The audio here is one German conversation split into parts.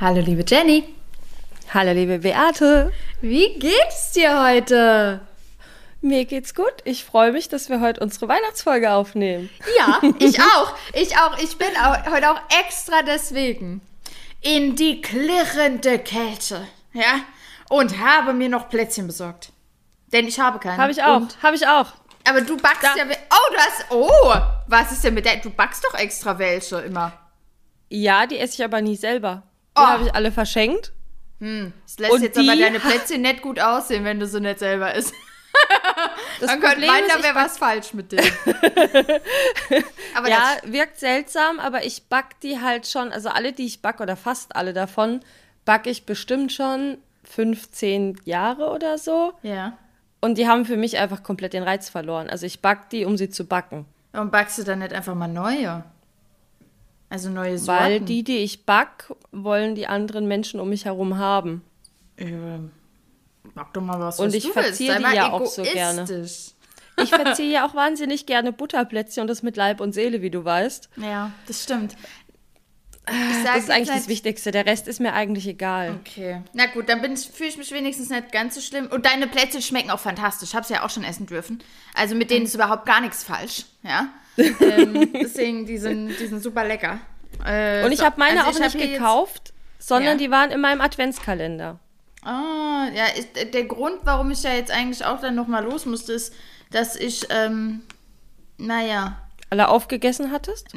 Hallo liebe Jenny. Hallo liebe Beate. Wie geht's dir heute? Mir geht's gut. Ich freue mich, dass wir heute unsere Weihnachtsfolge aufnehmen. Ja, ich auch. Ich auch. Ich bin auch, heute auch extra deswegen in die klirrende Kälte. Ja. Und habe mir noch Plätzchen besorgt. Denn ich habe keine. Habe ich auch. Habe ich auch. Aber du backst da. ja. Oh, du hast. Oh, was ist denn mit der? Du backst doch extra welche immer. Ja, die esse ich aber nie selber. Die oh. habe ich alle verschenkt. Hm, das lässt und jetzt aber deine Plätzchen nicht gut aussehen, wenn du so nicht selber isst. Das Dann könnte meinen, da wäre was falsch mit dem. ja, wirkt seltsam, aber ich back die halt schon, also alle, die ich back oder fast alle davon, backe ich bestimmt schon 15 Jahre oder so. Ja. Und die haben für mich einfach komplett den Reiz verloren. Also ich back die, um sie zu backen. Warum backst du dann nicht einfach mal neue? Also neue Sorten. Weil die, die ich back, wollen die anderen Menschen um mich herum haben. Ähm, back doch mal was, was Und ich verziehe die ja auch so gerne. Ich verziehe ja auch wahnsinnig gerne Butterplätzchen und das mit Leib und Seele, wie du weißt. Ja, das stimmt. Das ist eigentlich das Wichtigste. Der Rest ist mir eigentlich egal. Okay. Na gut, dann fühle ich mich wenigstens nicht ganz so schlimm. Und deine Plätzchen schmecken auch fantastisch. Ich habe sie ja auch schon essen dürfen. Also mit denen ist überhaupt gar nichts falsch. Ja. ähm, deswegen, die sind, die sind super lecker. Äh, und ich so, habe meine also auch nicht gekauft, sondern ja. die waren in meinem Adventskalender. Ah, ja, ist, der Grund, warum ich ja jetzt eigentlich auch dann nochmal los musste, ist, dass ich, ähm, naja, alle aufgegessen hattest?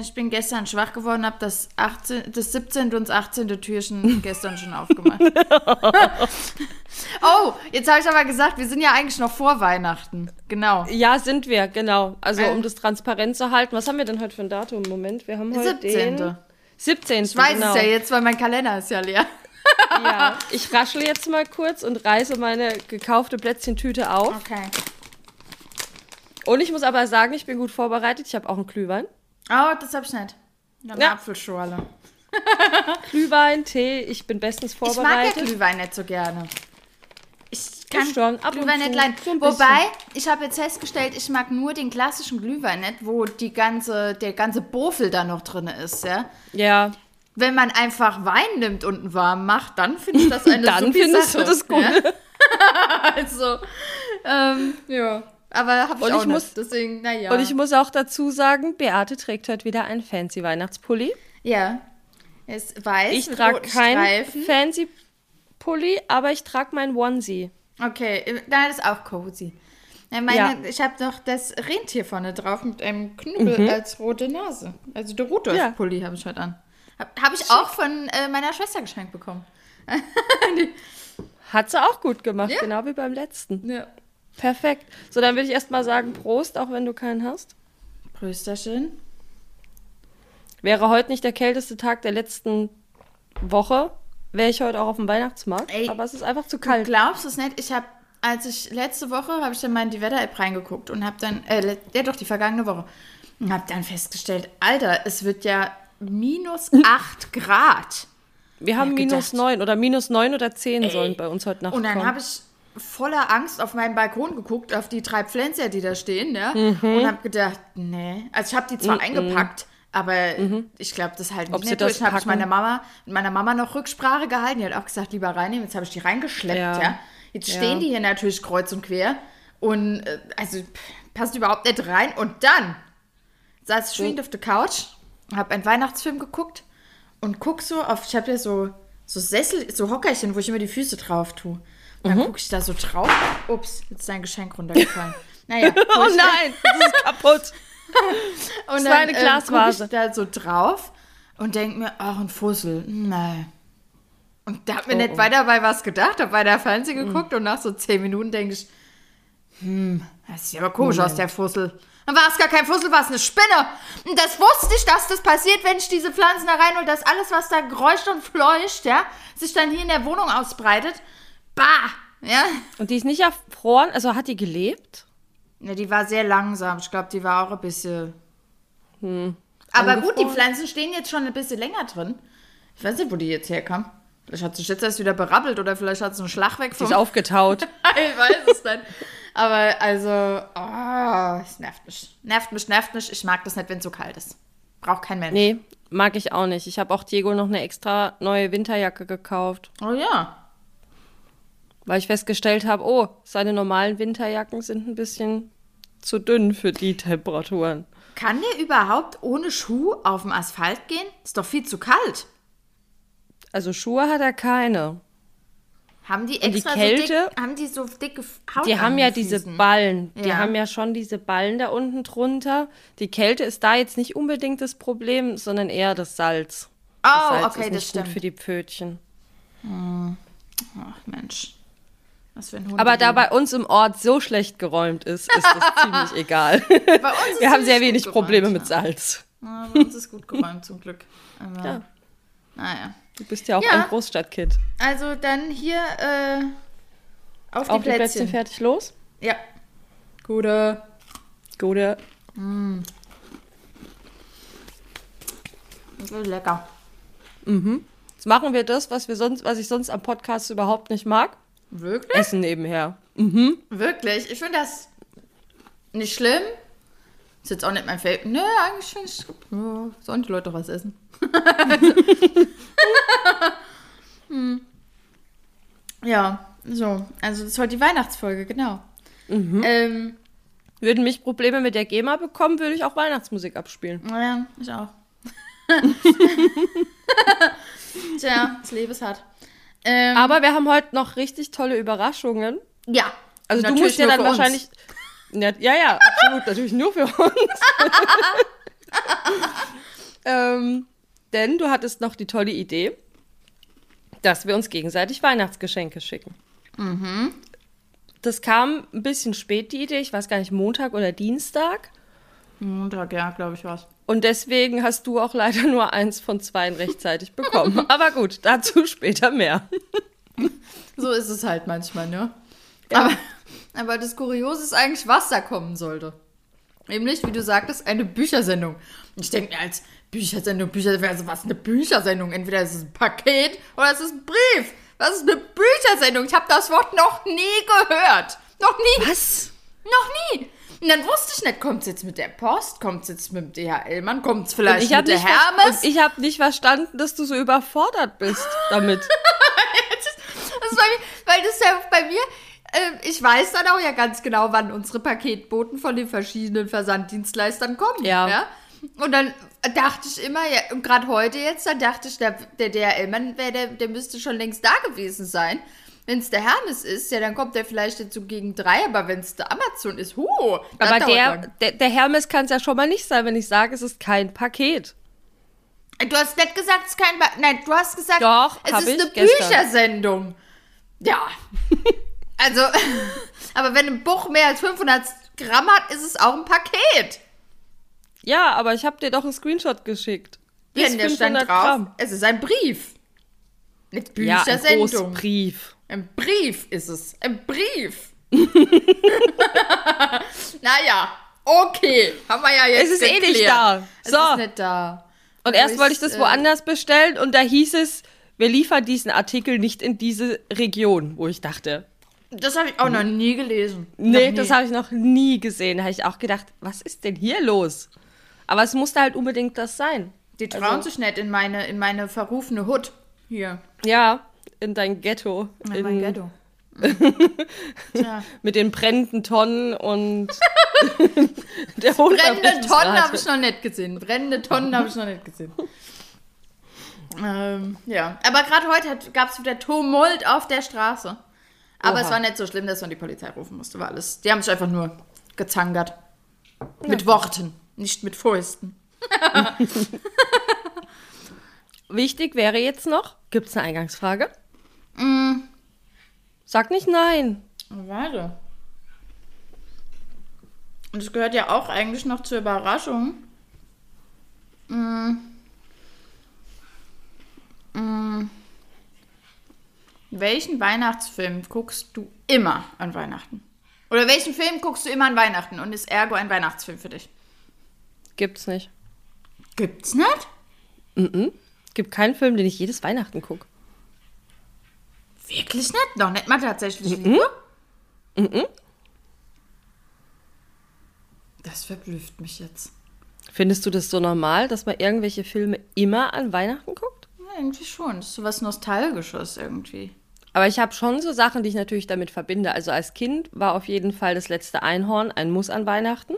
Ich bin gestern schwach geworden, habe das, 18, das 17. und das 18. Türchen gestern schon aufgemacht. oh, jetzt habe ich aber gesagt, wir sind ja eigentlich noch vor Weihnachten. Genau. Ja, sind wir, genau. Also, um das transparent zu halten. Was haben wir denn heute für ein Datum? Moment, wir haben heute 17. den 17. Ich weiß genau. es ja jetzt, weil mein Kalender ist ja leer. ja, ich raschel jetzt mal kurz und reiße meine gekaufte Plätzchentüte auf. Okay. Und ich muss aber sagen, ich bin gut vorbereitet. Ich habe auch einen Glühwein. Oh, das habe ich nicht. Eine ja. Apfelschorle. Glühwein, Tee, ich bin bestens vorbereitet. Ich mag ja Glühwein nicht so gerne. Ich kann ich schon, ab Glühwein nicht leiden. Wobei, ich habe jetzt festgestellt, ich mag nur den klassischen Glühwein nicht, wo die ganze, der ganze Bofel da noch drin ist, ja? Ja. Wenn man einfach Wein nimmt und einen warm macht, dann finde ich das eine Dann findest Sache, du das gut. Ja? also, ähm, ja. Aber habe ich, ich auch muss, nicht. Deswegen, naja. Und ich muss auch dazu sagen, Beate trägt heute wieder einen fancy Weihnachtspulli. Ja. Es weiß. Ich trage keinen fancy Pulli, aber ich trage meinen Onesie. Okay, nein, das ist auch cozy. Meine, ja. Ich habe noch das Rentier vorne drauf mit einem Knubbel mhm. als rote Nase. Also der Rudolf-Pulli ja. habe ich heute an. Habe hab ich Schick. auch von äh, meiner Schwester geschenkt bekommen. Hat sie auch gut gemacht, ja. genau wie beim letzten. Ja. Perfekt. So, dann würde ich erstmal sagen, Prost, auch wenn du keinen hast. Prösterchen. Wäre heute nicht der kälteste Tag der letzten Woche, wäre ich heute auch auf dem Weihnachtsmarkt. Ey, aber es ist einfach zu kalt. Du glaubst es nicht? Ich habe, als ich letzte Woche, habe ich dann mal in die Wetter-App reingeguckt und habe dann, äh, ja doch, die vergangene Woche, und habe dann festgestellt, Alter, es wird ja minus 8 Grad. Wir haben minus 9 oder minus 9 oder 10 Ey. sollen bei uns heute Nacht Und dann habe ich voller Angst auf meinen Balkon geguckt, auf die drei Pflänzer, die da stehen, ja, mhm. und habe gedacht, nee. Also ich habe die zwar mhm. eingepackt, aber mhm. ich glaube, das halt nicht Ob mehr durch. habe ich meiner Mama, mit meiner Mama noch Rücksprache gehalten. Die hat auch gesagt, lieber reinnehmen. Jetzt habe ich die reingeschleppt, ja. ja. Jetzt stehen ja. die hier natürlich kreuz und quer. Und äh, also passt überhaupt nicht rein. Und dann saß ich schön auf der Couch, habe einen Weihnachtsfilm geguckt und guck so auf, ich habe ja so, so Sessel, so Hockerchen, wo ich immer die Füße drauf tue. Dann mhm. gucke ich da so drauf. Ups, jetzt ist dein Geschenk runtergefallen. Naja. oh nein, das ist kaputt. und das dann, war eine ähm, Glasvase. Ähm, ich da so drauf und denke mir, ach, ein Fussel. Nein. Und da habe mir oh, nicht oh. weiter bei was gedacht, habe weiter Fernsehen mhm. geguckt mhm. und nach so zehn Minuten denke ich, hm, das sieht aber komisch Moment. aus, der Fussel. Dann war es gar kein Fussel, war es eine Spinne. Und das wusste ich, dass das passiert, wenn ich diese Pflanzen da rein und dass alles, was da geräuscht und fleucht, ja, sich dann hier in der Wohnung ausbreitet. Bah! Ja. Und die ist nicht erfroren, also hat die gelebt? Ja, die war sehr langsam. Ich glaube, die war auch ein bisschen. Hm. Aber angefroren. gut, die Pflanzen stehen jetzt schon ein bisschen länger drin. Ich weiß nicht, wo die jetzt herkam. Vielleicht hat sie jetzt erst wieder berappelt oder vielleicht hat sie einen Schlag weg. Sie ist aufgetaut. ich weiß es nicht. Aber also, oh, es nervt mich. Nervt mich, nervt mich. Ich mag das nicht, wenn es so kalt ist. Braucht kein Mensch. Nee, Mag ich auch nicht. Ich habe auch Diego noch eine extra neue Winterjacke gekauft. Oh ja. Weil ich festgestellt habe, oh, seine normalen Winterjacken sind ein bisschen zu dünn für die Temperaturen. Kann der überhaupt ohne Schuh auf dem Asphalt gehen? Ist doch viel zu kalt. Also Schuhe hat er keine. Haben die extra die Kälte, so dick, haben die so dicke Haut Die haben ja diese Ballen. Ja. Die haben ja schon diese Ballen da unten drunter. Die Kälte ist da jetzt nicht unbedingt das Problem, sondern eher das Salz. Oh, das Salz okay, ist nicht das stimmt. gut für die Pfötchen. Hm. Ach Mensch. Was für ein Hund Aber da bei uns im Ort so schlecht geräumt ist, ist das ziemlich egal. Wir haben sehr wenig Probleme mit Salz. Ja, bei uns ist gut geräumt, zum Glück. Aber, ja. Naja. Du bist ja auch ja. ein Großstadtkind. Also dann hier äh, auf, auf die, Plätzchen. Plätzchen fertig los? Ja. Gute. Gute. Mm. Das ist lecker. Mhm. Jetzt machen wir das, was wir sonst, was ich sonst am Podcast überhaupt nicht mag. Wirklich? Essen nebenher. Mhm. Wirklich? Ich finde das nicht schlimm. Ist jetzt auch nicht mein Feld. Nö, eigentlich finde ich. Ja, sollen die Leute was essen? hm. Ja, so. Also, das ist heute die Weihnachtsfolge, genau. Mhm. Ähm, Würden mich Probleme mit der GEMA bekommen, würde ich auch Weihnachtsmusik abspielen. Ja, ich auch. Tja, das Leben ist hart. Ähm, Aber wir haben heute noch richtig tolle Überraschungen. Ja. Also du musst ja dann wahrscheinlich. Ja, ja, ja, absolut, natürlich nur für uns. ähm, denn du hattest noch die tolle Idee, dass wir uns gegenseitig Weihnachtsgeschenke schicken. Mhm. Das kam ein bisschen spät, die Idee. Ich weiß gar nicht, Montag oder Dienstag. Montag, ja, glaube ich was. Und deswegen hast du auch leider nur eins von zwei rechtzeitig bekommen. Aber gut, dazu später mehr. So ist es halt manchmal, ne? Ja. Aber, aber das Kuriose ist eigentlich, was da kommen sollte. Nämlich, wie du sagtest, eine Büchersendung. Ich denke mir als Büchersendung, Büchersendung, also was ist eine Büchersendung? Entweder ist es ein Paket oder es ist ein Brief. Was ist eine Büchersendung? Ich habe das Wort noch nie gehört. Noch nie. Was? Noch nie. Und dann wusste ich nicht, kommt es jetzt mit der Post, kommt es jetzt mit dem DHL-Mann, kommt es vielleicht mit der Hermes? ich habe nicht verstanden, dass du so überfordert bist damit. das, mir, weil das ja bei mir, äh, ich weiß dann auch ja ganz genau, wann unsere Paketboten von den verschiedenen Versanddienstleistern kommen. Ja. ja? Und dann dachte ich immer, ja, und gerade heute jetzt, da dachte ich, der, der DHL-Mann, der, der müsste schon längst da gewesen sein. Wenn es der Hermes ist, ja, dann kommt der vielleicht dazu gegen drei, aber wenn es der Amazon ist, huh, Aber der, der, der, Hermes kann es ja schon mal nicht sein, wenn ich sage, es ist kein Paket. Du hast nicht gesagt, es ist kein Paket. Nein, du hast gesagt, Doch, es ist eine gestern. Büchersendung. Ja. also, aber wenn ein Buch mehr als 500 Gramm hat, ist es auch ein Paket. Ja, aber ich habe dir doch einen Screenshot geschickt. Bis ja, der stand drauf, Gramm. es ist ein Brief. Mit Büchersendung. Ja, ein Brief. Ein Brief ist es. Ein Brief. naja, okay. Haben wir ja jetzt. Es ist geklärt. eh nicht da. Es so. ist nicht da. Und erst ist, wollte ich das äh, woanders bestellen und da hieß es, wir liefern diesen Artikel nicht in diese Region, wo ich dachte. Das habe ich auch noch nie gelesen. Nee, nie. das habe ich noch nie gesehen. Da habe ich auch gedacht, was ist denn hier los? Aber es musste halt unbedingt das sein. Die trauen also, sich nicht in meine, in meine verrufene Hut hier. Ja, in dein Ghetto. In, in mein Ghetto. Mit den brennenden Tonnen und der Brennende Tonnen habe ich noch nicht gesehen. Brennende Tonnen habe ich noch nicht gesehen. ähm, ja, aber gerade heute gab es wieder Tumult auf der Straße. Aber Oha. es war nicht so schlimm, dass man die Polizei rufen musste. War alles. Die haben sich einfach nur gezangert. Ja. Mit Worten, nicht mit Fäusten. Wichtig wäre jetzt noch, gibt es eine Eingangsfrage? Mm. Sag nicht nein. Warte. Und es gehört ja auch eigentlich noch zur Überraschung. Mm. Mm. Welchen Weihnachtsfilm guckst du immer an Weihnachten? Oder welchen Film guckst du immer an Weihnachten und ist ergo ein Weihnachtsfilm für dich? Gibt's nicht. Gibt's nicht? Mhm. Gibt keinen Film, den ich jedes Weihnachten gucke. Wirklich nicht? Noch nicht mal tatsächlich mhm. Mhm. Das verblüfft mich jetzt. Findest du das so normal, dass man irgendwelche Filme immer an Weihnachten guckt? Ja, irgendwie schon. Das ist so was Nostalgisches irgendwie. Aber ich habe schon so Sachen, die ich natürlich damit verbinde. Also als Kind war auf jeden Fall das letzte Einhorn ein Muss an Weihnachten.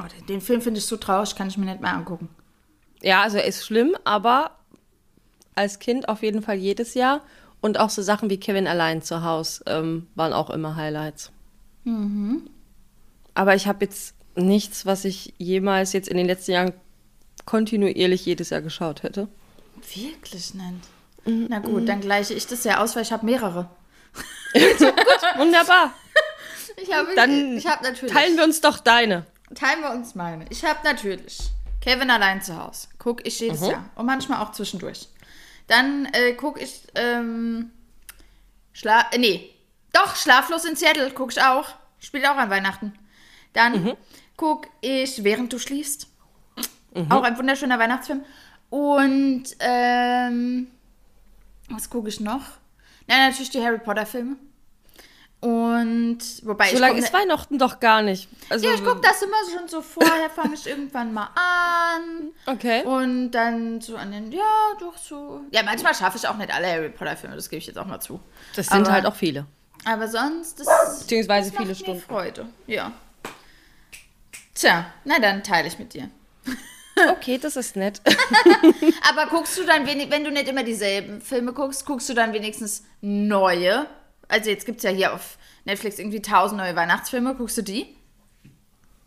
Oh, den, den Film finde ich so traurig, kann ich mir nicht mehr angucken. Ja, also er ist schlimm, aber als Kind auf jeden Fall jedes Jahr. Und auch so Sachen wie Kevin allein zu Hause ähm, waren auch immer Highlights. Mhm. Aber ich habe jetzt nichts, was ich jemals jetzt in den letzten Jahren kontinuierlich jedes Jahr geschaut hätte. Wirklich nicht. Mhm. Na gut, dann gleiche ich das ja aus, weil ich habe mehrere. so, gut, wunderbar. Ich habe, dann ich habe natürlich. Teilen wir uns doch deine. Teilen wir uns meine. Ich habe natürlich Kevin allein zu Hause. Gucke ich jedes mhm. Jahr. Und manchmal auch zwischendurch. Dann äh, gucke ich, ähm, Schla äh, nee, doch, Schlaflos in Seattle gucke ich auch. Spielt auch an Weihnachten. Dann mhm. gucke ich Während du schläfst. Mhm. Auch ein wunderschöner Weihnachtsfilm. Und, ähm, was gucke ich noch? Nein, natürlich die Harry Potter Filme. Und wobei so lange ist Weihnachten doch gar nicht. Also, ja, ich gucke das immer schon so vorher, fange ich irgendwann mal an. Okay. Und dann so an den, ja, doch so. Ja, manchmal schaffe ich auch nicht alle Harry Potter Filme, das gebe ich jetzt auch mal zu. Das sind aber, halt auch viele. Aber sonst, das Beziehungsweise das viele Stunden. Freude, ja. Tja, na dann teile ich mit dir. Okay, das ist nett. aber guckst du dann, wenig, wenn du nicht immer dieselben Filme guckst, guckst du dann wenigstens neue? Also jetzt gibt es ja hier auf Netflix irgendwie tausend neue Weihnachtsfilme. Guckst du die?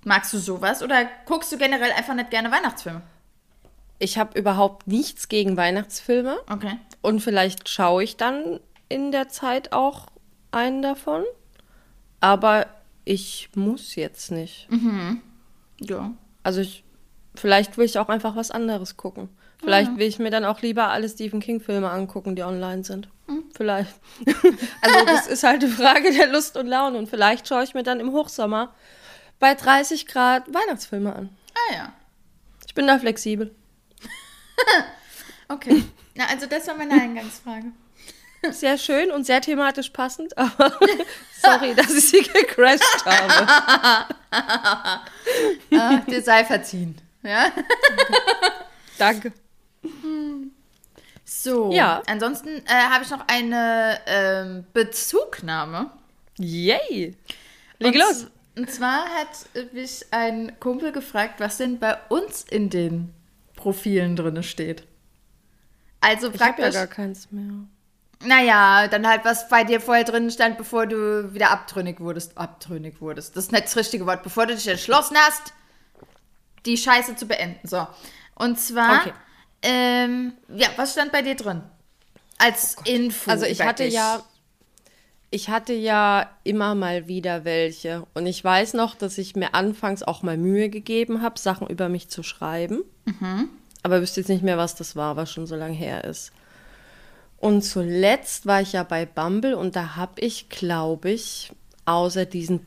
Magst du sowas? Oder guckst du generell einfach nicht gerne Weihnachtsfilme? Ich habe überhaupt nichts gegen Weihnachtsfilme. Okay. Und vielleicht schaue ich dann in der Zeit auch einen davon. Aber ich muss jetzt nicht. Mhm. Ja. Also ich, vielleicht will ich auch einfach was anderes gucken. Vielleicht will ich mir dann auch lieber alle Stephen King-Filme angucken, die online sind. Hm. Vielleicht. also das ist halt eine Frage der Lust und Laune. Und vielleicht schaue ich mir dann im Hochsommer bei 30 Grad Weihnachtsfilme an. Ah ja. Ich bin da flexibel. okay. Na, also das war meine Eingangsfrage. Sehr schön und sehr thematisch passend, aber sorry, dass ich sie gecrashed habe. Ach, dir sei verziehen. Ja? Danke. So, ja. ansonsten äh, habe ich noch eine ähm, Bezugnahme. Yay! Leg und, los! Und zwar hat mich ein Kumpel gefragt, was denn bei uns in den Profilen drin steht. Also praktisch. Ich habe ja gar keins mehr. Naja, dann halt, was bei dir vorher drin stand, bevor du wieder abtrünnig wurdest. Abtrünnig wurdest. Das ist nicht das richtige Wort. Bevor du dich entschlossen hast, die Scheiße zu beenden. So. Und zwar, okay. Ähm, ja, was stand bei dir drin? Als oh Info. Also ich hatte dich. ja, ich hatte ja immer mal wieder welche. Und ich weiß noch, dass ich mir anfangs auch mal Mühe gegeben habe, Sachen über mich zu schreiben. Mhm. Aber wüsste jetzt nicht mehr, was das war, was schon so lange her ist. Und zuletzt war ich ja bei Bumble und da habe ich, glaube ich, außer diesen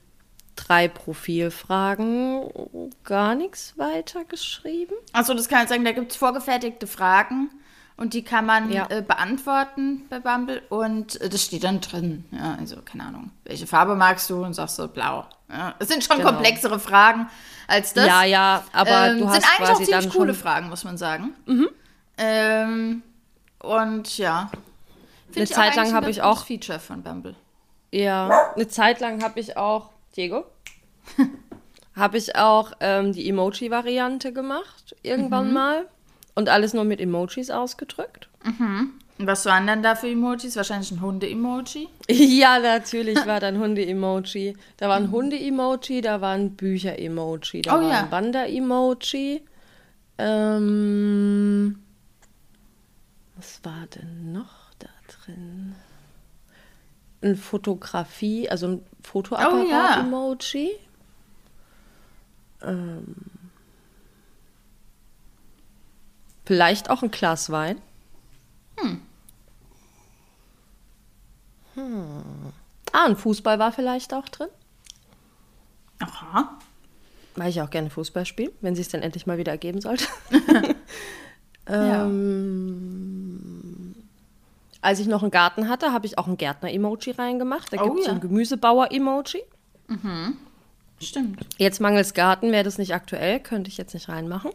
drei Profilfragen gar nichts weiter geschrieben. Achso, das kann ich sagen, da gibt es vorgefertigte Fragen und die kann man ja. äh, beantworten bei Bumble und äh, das steht dann drin. Ja, also keine Ahnung, welche Farbe magst du und sagst so blau. Ja, es sind schon genau. komplexere Fragen als das. Ja, ja, aber ähm, du hast sind eigentlich quasi auch ziemlich coole Fragen, muss man sagen. Mhm. Ähm, und ja. Find eine Zeit lang habe ich auch. Feature von Bumble. Ja, eine Zeit lang habe ich auch. Diego? habe ich auch ähm, die Emoji-Variante gemacht, irgendwann mhm. mal. Und alles nur mit Emojis ausgedrückt. Mhm. Was waren dann da für Emojis? Wahrscheinlich ein Hunde-Emoji? ja, natürlich war dann Hunde-Emoji. Da war ein mhm. Hunde-Emoji, da war ein Bücher-Emoji, da oh, war ja. ein Wander-Emoji. Ähm, was war denn noch? drin. Ein Fotografie, also ein Fotoapparat-Emoji. Oh, ja. ähm, vielleicht auch ein Glas Wein. Hm. Hm. Ah, ein Fußball war vielleicht auch drin. Aha. Weil ich auch gerne Fußball spiele, wenn sie es dann endlich mal wieder ergeben sollte. ja. als ich noch einen Garten hatte, habe ich auch ein Gärtner-Emoji reingemacht. Da oh, gibt es ja. ein Gemüsebauer-Emoji. Mhm. Stimmt. Jetzt mangels Garten wäre das nicht aktuell, könnte ich jetzt nicht reinmachen.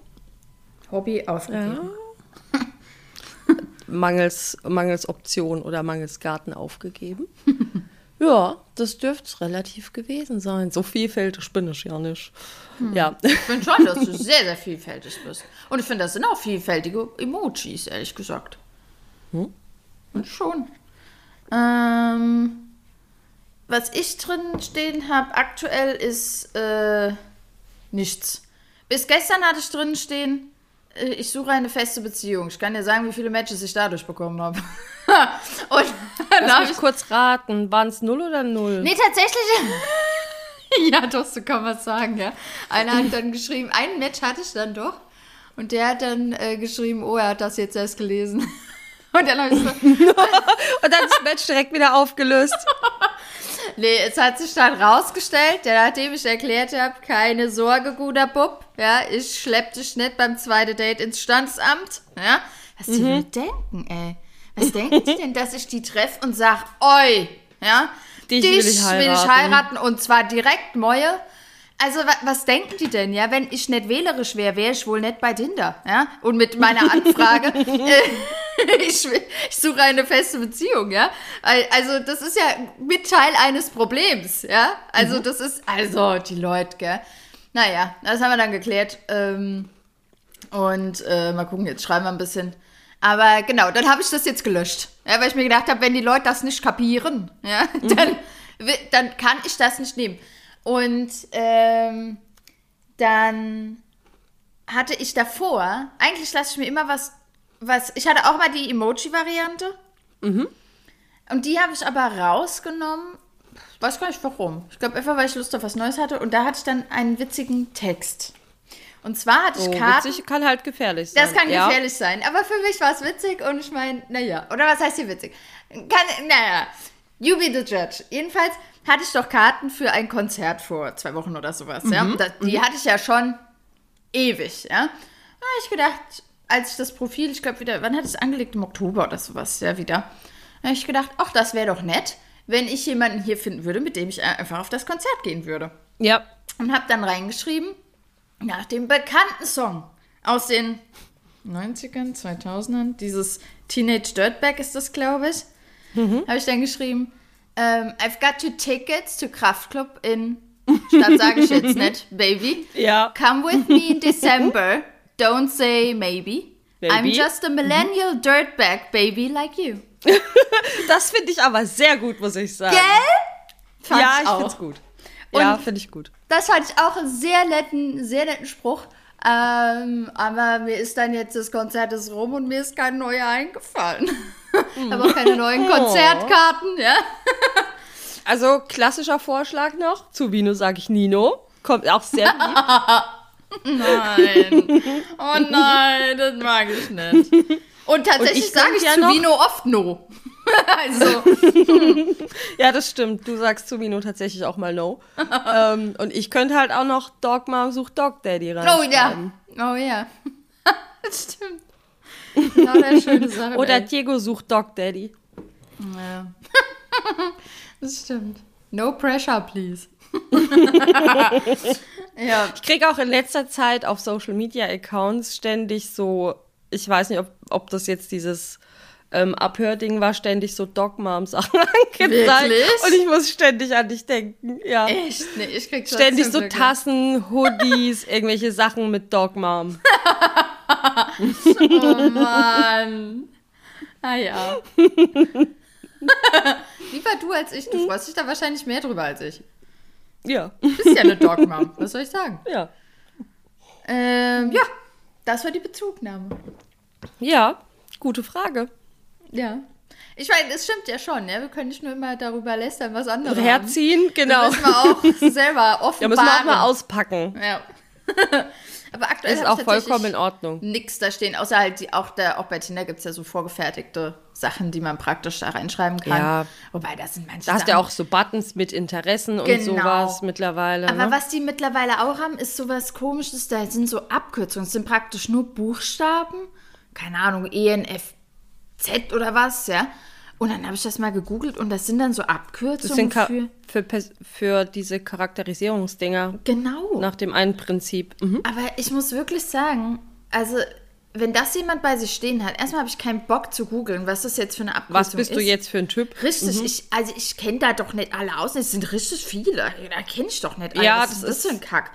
Hobby aufgegeben. Ja. mangels, mangels Option oder mangels Garten aufgegeben. ja, das dürfte es relativ gewesen sein. So vielfältig bin ich ja nicht. Hm. Ja. Ich finde schon, dass du sehr, sehr vielfältig bist. Und ich finde, das sind auch vielfältige Emojis, ehrlich gesagt. Hm? Und schon. Ähm, was ich drin stehen habe aktuell ist äh, nichts. Bis gestern hatte ich drin stehen, äh, ich suche eine feste Beziehung. Ich kann dir sagen, wie viele Matches ich dadurch bekommen habe. Und Lass mich ich kurz raten, waren es null oder null? Nee, tatsächlich. ja, doch, so kann man sagen, ja. Einer hat dann geschrieben, ein Match hatte ich dann doch. Und der hat dann äh, geschrieben, oh, er hat das jetzt erst gelesen. Und dann habe ich so. und dann ist das Match direkt wieder aufgelöst. Nee, es hat sich dann rausgestellt, ja, nachdem ich erklärt habe, keine Sorge, guter Bub, ja, ich schlepp dich nicht beim zweiten Date ins Standesamt, ja. Was die mhm. denken, ey. Was denken die denn, dass ich die treffe und sag, oi, ja, dich, dich will, ich will, ich heiraten und zwar direkt, Moje. Also, wa was denken die denn, ja? Wenn ich nicht wählerisch wäre, wäre ich wohl nicht bei Tinder, ja? Und mit meiner Anfrage, äh, ich, ich, suche eine feste Beziehung, ja? Also, das ist ja mit Teil eines Problems, ja? Also, mhm. das ist, also, die Leute, gell? Naja, das haben wir dann geklärt. Ähm, und äh, mal gucken, jetzt schreiben wir ein bisschen. Aber genau, dann habe ich das jetzt gelöscht. Ja, weil ich mir gedacht habe, wenn die Leute das nicht kapieren, ja, mhm. dann, dann kann ich das nicht nehmen. Und ähm, dann hatte ich davor, eigentlich lasse ich mir immer was, was, ich hatte auch mal die Emoji-Variante. Mhm. Und die habe ich aber rausgenommen, weiß gar nicht warum. Ich glaube einfach, weil ich Lust auf was Neues hatte. Und da hatte ich dann einen witzigen Text. Und zwar hatte ich oh, Karten. Witzig kann halt gefährlich sein. Das kann ja. gefährlich sein. Aber für mich war es witzig und ich meine, naja. Oder was heißt hier witzig? Kann, naja. You be the judge. Jedenfalls hatte ich doch Karten für ein Konzert vor zwei Wochen oder sowas. Mhm. Ja? Das, die mhm. hatte ich ja schon ewig. Ja? Da habe ich gedacht, als ich das Profil, ich glaube wieder, wann hatte ich es angelegt? Im Oktober oder sowas, ja, wieder. Da habe ich gedacht, ach, das wäre doch nett, wenn ich jemanden hier finden würde, mit dem ich einfach auf das Konzert gehen würde. Ja. Und habe dann reingeschrieben, nach dem bekannten Song aus den 90ern, 2000ern, dieses Teenage Dirtbag ist das, glaube ich, mhm. habe ich dann geschrieben, ähm, I've got two tickets to Kraftclub in, Stadt sage ich jetzt nicht, baby. Ja. Come with me in December. Don't say maybe. Baby. I'm just a millennial mhm. dirtbag baby like you. das finde ich aber sehr gut, muss ich sagen. Gell? Fand ja, ich, ich finde es gut. Ja, finde ich gut. Das fand ich auch einen sehr netten, sehr netten Spruch. Ähm, aber mir ist dann jetzt das Konzert ist rum und mir ist kein neuer eingefallen. Ich habe auch keine neuen oh. Konzertkarten, ja. Also klassischer Vorschlag noch. Zu Vino sage ich Nino. Kommt auch sehr lieb. nein. Oh nein, das mag ich nicht. Und tatsächlich sage ich ja zu Vino oft No. also. ja, das stimmt. Du sagst zu Vino tatsächlich auch mal No. ähm, und ich könnte halt auch noch Dog Mom sucht Dog Daddy rein. Oh ja. Oh ja. das stimmt. Schöne Sache. Oder Diego sucht Dog Daddy. Ja. das stimmt. No pressure, please. ja. Ich kriege auch in letzter Zeit auf Social Media Accounts ständig so, ich weiß nicht, ob, ob das jetzt dieses ähm, Abhörding war, ständig so Dogmom-Sachen angezeigt. Und ich muss ständig an dich denken. Ja. Echt? Nee, ich krieg Ständig so. Tassen, Hoodies, irgendwelche Sachen mit Dogmom. oh Mann. Ah ja. Lieber du als ich. Du freust dich da wahrscheinlich mehr drüber als ich. Ja. Du bist ja eine Dogmom. Was soll ich sagen? Ja. Ähm, ja, das war die Bezugnahme. Ja, gute Frage. Ja. Ich meine, es stimmt ja schon, ja. Wir können nicht nur immer darüber lästern, was andere Herziehen, genau. Das müssen wir auch selber offenbaren. Ja, müssen wir auch mal auspacken. Ja. Aber aktuell ist auch vollkommen in Ordnung. Nichts da stehen, außer halt die, auch, der, auch bei Tinder gibt es ja so vorgefertigte Sachen, die man praktisch da reinschreiben kann. Ja. Wobei, das sind manche Da hast du ja auch so Buttons mit Interessen genau. und sowas mittlerweile. Aber ne? was die mittlerweile auch haben, ist sowas komisches, da sind so Abkürzungen. Es sind praktisch nur Buchstaben. Keine Ahnung, ENF Z oder was, ja. Und dann habe ich das mal gegoogelt und das sind dann so Abkürzungen für, für, für diese Charakterisierungsdinger. Genau. Nach dem einen Prinzip. Mhm. Aber ich muss wirklich sagen, also wenn das jemand bei sich stehen hat, erstmal habe ich keinen Bock zu googeln, was das jetzt für eine Abkürzung ist. Was bist ist. du jetzt für ein Typ? Richtig, mhm. ich, also ich kenne da doch nicht alle aus, es sind richtig viele. Da kenne ich doch nicht alle. Ja, was das ist das für ein Kack.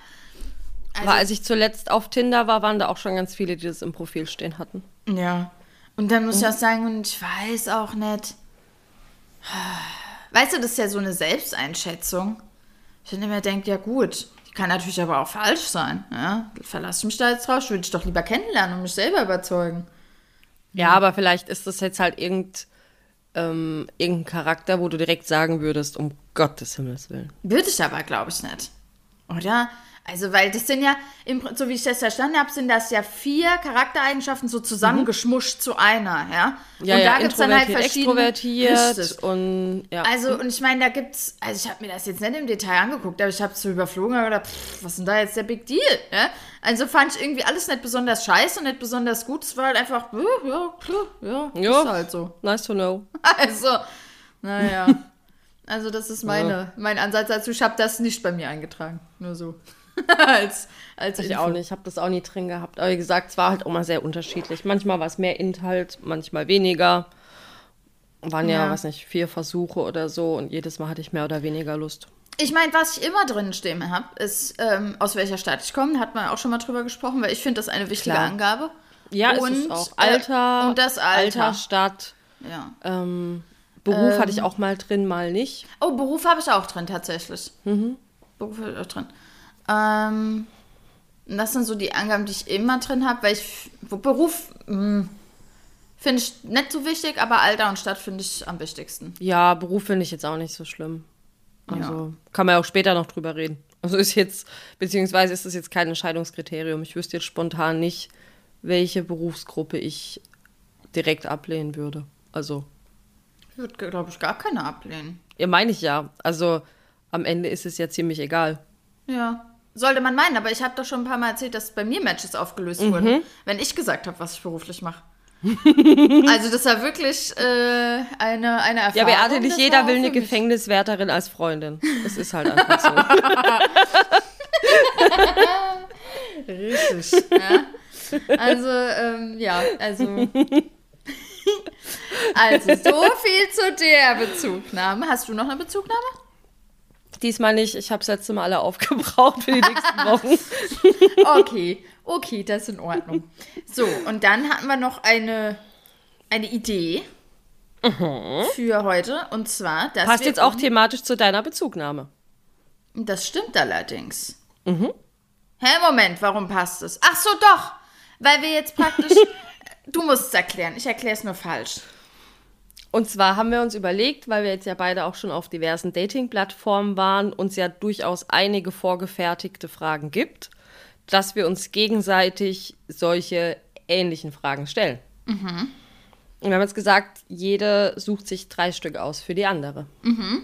Also, war, als ich zuletzt auf Tinder war, waren da auch schon ganz viele, die das im Profil stehen hatten. Ja. Und dann muss mhm. ich auch sagen, und ich weiß auch nicht. Weißt du, das ist ja so eine Selbsteinschätzung. Ich dann immer denke, ja gut, die kann natürlich aber auch falsch sein. Ja? Verlass mich da jetzt drauf, ich würde dich doch lieber kennenlernen und mich selber überzeugen. Ja, mhm. aber vielleicht ist das jetzt halt irgend, ähm, irgendein Charakter, wo du direkt sagen würdest, um Gottes Himmels Willen. Würde ich aber, glaube ich, nicht. Oder? Also, weil das sind ja, so wie ich das verstanden habe, sind das ja vier Charaktereigenschaften so zusammengeschmuscht mhm. zu einer, ja? Ja, und ja, da gibt es dann halt verschiedene. Extrovertiert und, ja. Also, und ich meine, da gibt's, also ich habe mir das jetzt nicht im Detail angeguckt, aber ich habe es so überflogen und gedacht, pff, was ist denn da jetzt der Big Deal, ja? Also fand ich irgendwie alles nicht besonders scheiße und nicht besonders gut. Es war halt einfach, ja, ja, klar, ja, ja, ist halt so. Nice to know. Also, naja. Also das ist meine, mein Ansatz dazu. Ich habe das nicht bei mir eingetragen. Nur so. als, als ich Info. auch nicht. Ich habe das auch nie drin gehabt. Aber wie gesagt, es war halt auch mal sehr unterschiedlich. Manchmal war es mehr Inhalt, manchmal weniger. Waren ja, ja, weiß nicht, vier Versuche oder so und jedes Mal hatte ich mehr oder weniger Lust. Ich meine, was ich immer drin stehen habe, ist, ähm, aus welcher Stadt ich komme. Hat man auch schon mal drüber gesprochen, weil ich finde das eine wichtige Klar. Angabe. Ja, und, ist es auch. Alter, äh, und das Alter. Alter Stadt. Ja. Ähm, Beruf ähm, hatte ich auch mal drin, mal nicht. Oh, Beruf habe ich auch drin, tatsächlich. Mhm. Beruf habe ich auch drin. Ähm, das sind so die Angaben, die ich immer drin habe, weil ich Beruf hm, finde ich nicht so wichtig, aber Alter und Stadt finde ich am wichtigsten. Ja, Beruf finde ich jetzt auch nicht so schlimm. Also ja. kann man ja auch später noch drüber reden. Also ist jetzt, beziehungsweise ist das jetzt kein Entscheidungskriterium. Ich wüsste jetzt spontan nicht, welche Berufsgruppe ich direkt ablehnen würde. Also. Ich würde, glaube ich, gar keine ablehnen. Ja, meine ich ja. Also am Ende ist es ja ziemlich egal. Ja. Sollte man meinen, aber ich habe doch schon ein paar Mal erzählt, dass bei mir Matches aufgelöst mhm. wurden, wenn ich gesagt habe, was ich beruflich mache. also das war wirklich äh, eine, eine Erfahrung. Ja, Beate, nicht jeder will eine mich. Gefängniswärterin als Freundin. Das ist halt einfach so. Richtig. Ja. Also, ähm, ja, also. also, so viel zu der Bezugnahme. Hast du noch eine Bezugnahme? Diesmal nicht. Ich habe das letzte Mal alle aufgebraucht für die nächsten Wochen. okay, okay, das ist in Ordnung. So, und dann hatten wir noch eine, eine Idee mhm. für heute. Und zwar, dass Passt jetzt auch thematisch zu deiner Bezugnahme. Das stimmt allerdings. Mhm. Hä, Moment, warum passt es? Ach so, doch. Weil wir jetzt praktisch. du musst es erklären. Ich erkläre es nur falsch. Und zwar haben wir uns überlegt, weil wir jetzt ja beide auch schon auf diversen Dating-Plattformen waren, uns ja durchaus einige vorgefertigte Fragen gibt, dass wir uns gegenseitig solche ähnlichen Fragen stellen. Mhm. Und wir haben jetzt gesagt, jede sucht sich drei Stück aus für die andere. Mhm.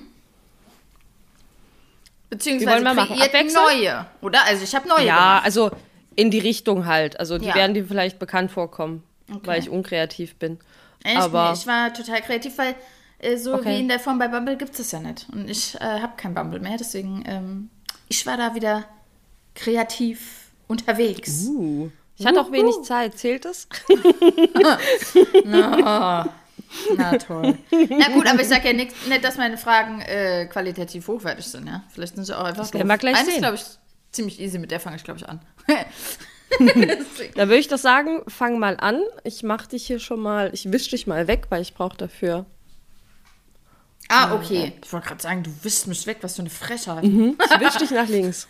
Beziehungsweise wir kreiert neue, oder? Also ich habe neue Ja, gemacht. also in die Richtung halt. Also die ja. werden dir vielleicht bekannt vorkommen, okay. weil ich unkreativ bin. Ich, aber ich war total kreativ, weil äh, so okay. wie in der Form bei Bumble gibt es das ja nicht. Und ich äh, habe kein Bumble mehr, deswegen ähm, ich war da wieder kreativ unterwegs. Uh, ich hatte auch wenig Zeit. Zählt es? no. Na toll. Na gut, aber ich sage ja nicht, nicht, dass meine Fragen äh, qualitativ hochwertig sind, ja. Vielleicht sind sie auch einfach. Das gleich Eines, glaube ich, ziemlich easy, mit der fange ich, glaube ich, an. da würde ich doch sagen, fang mal an. Ich mache dich hier schon mal, ich wische dich mal weg, weil ich brauche dafür. Ah, okay. Ich wollte gerade sagen, du wischst mich weg, was für eine Frechheit. Mhm. Ich wisch dich nach links.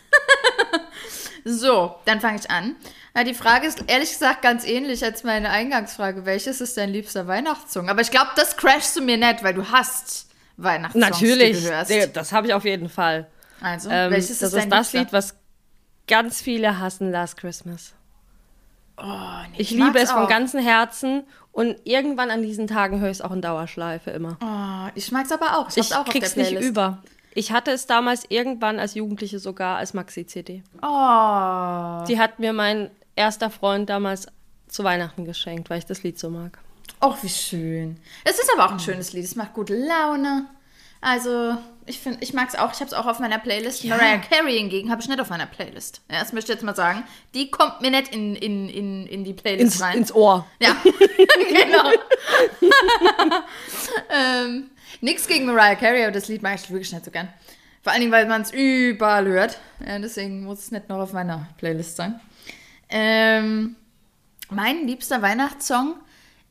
so, dann fange ich an. Na, die Frage ist ehrlich gesagt ganz ähnlich als meine Eingangsfrage. Welches ist dein liebster Weihnachtssong? Aber ich glaube, das crashst du mir nicht, weil du hast Weihnachtssongs, Natürlich, die du hörst. das habe ich auf jeden Fall. Also, ähm, welches das ist, ist das Lied, was ganz viele hassen Last Christmas. Oh, nee, ich, ich liebe es auch. von ganzem Herzen und irgendwann an diesen Tagen höre ich es auch in Dauerschleife immer. Oh, ich mag es aber auch. Ich, ich auch krieg's nicht über. Ich hatte es damals irgendwann als Jugendliche sogar als Maxi-CD. Oh. Die hat mir mein erster Freund damals zu Weihnachten geschenkt, weil ich das Lied so mag. Ach, wie schön. Es ist aber auch ein schönes Lied. Es macht gute Laune. Also, ich finde, ich mag es auch. Ich habe es auch auf meiner Playlist. Ja. Mariah Carey hingegen habe ich nicht auf meiner Playlist. Ja, das möchte ich jetzt mal sagen. Die kommt mir nicht in, in, in, in die Playlist ins, rein. Ins Ohr. Ja, genau. ähm, nix gegen Mariah Carey, aber das Lied mag ich wirklich nicht so gern. Vor allen Dingen, weil man es überall hört. Ja, deswegen muss es nicht noch auf meiner Playlist sein. Ähm, mein liebster Weihnachtssong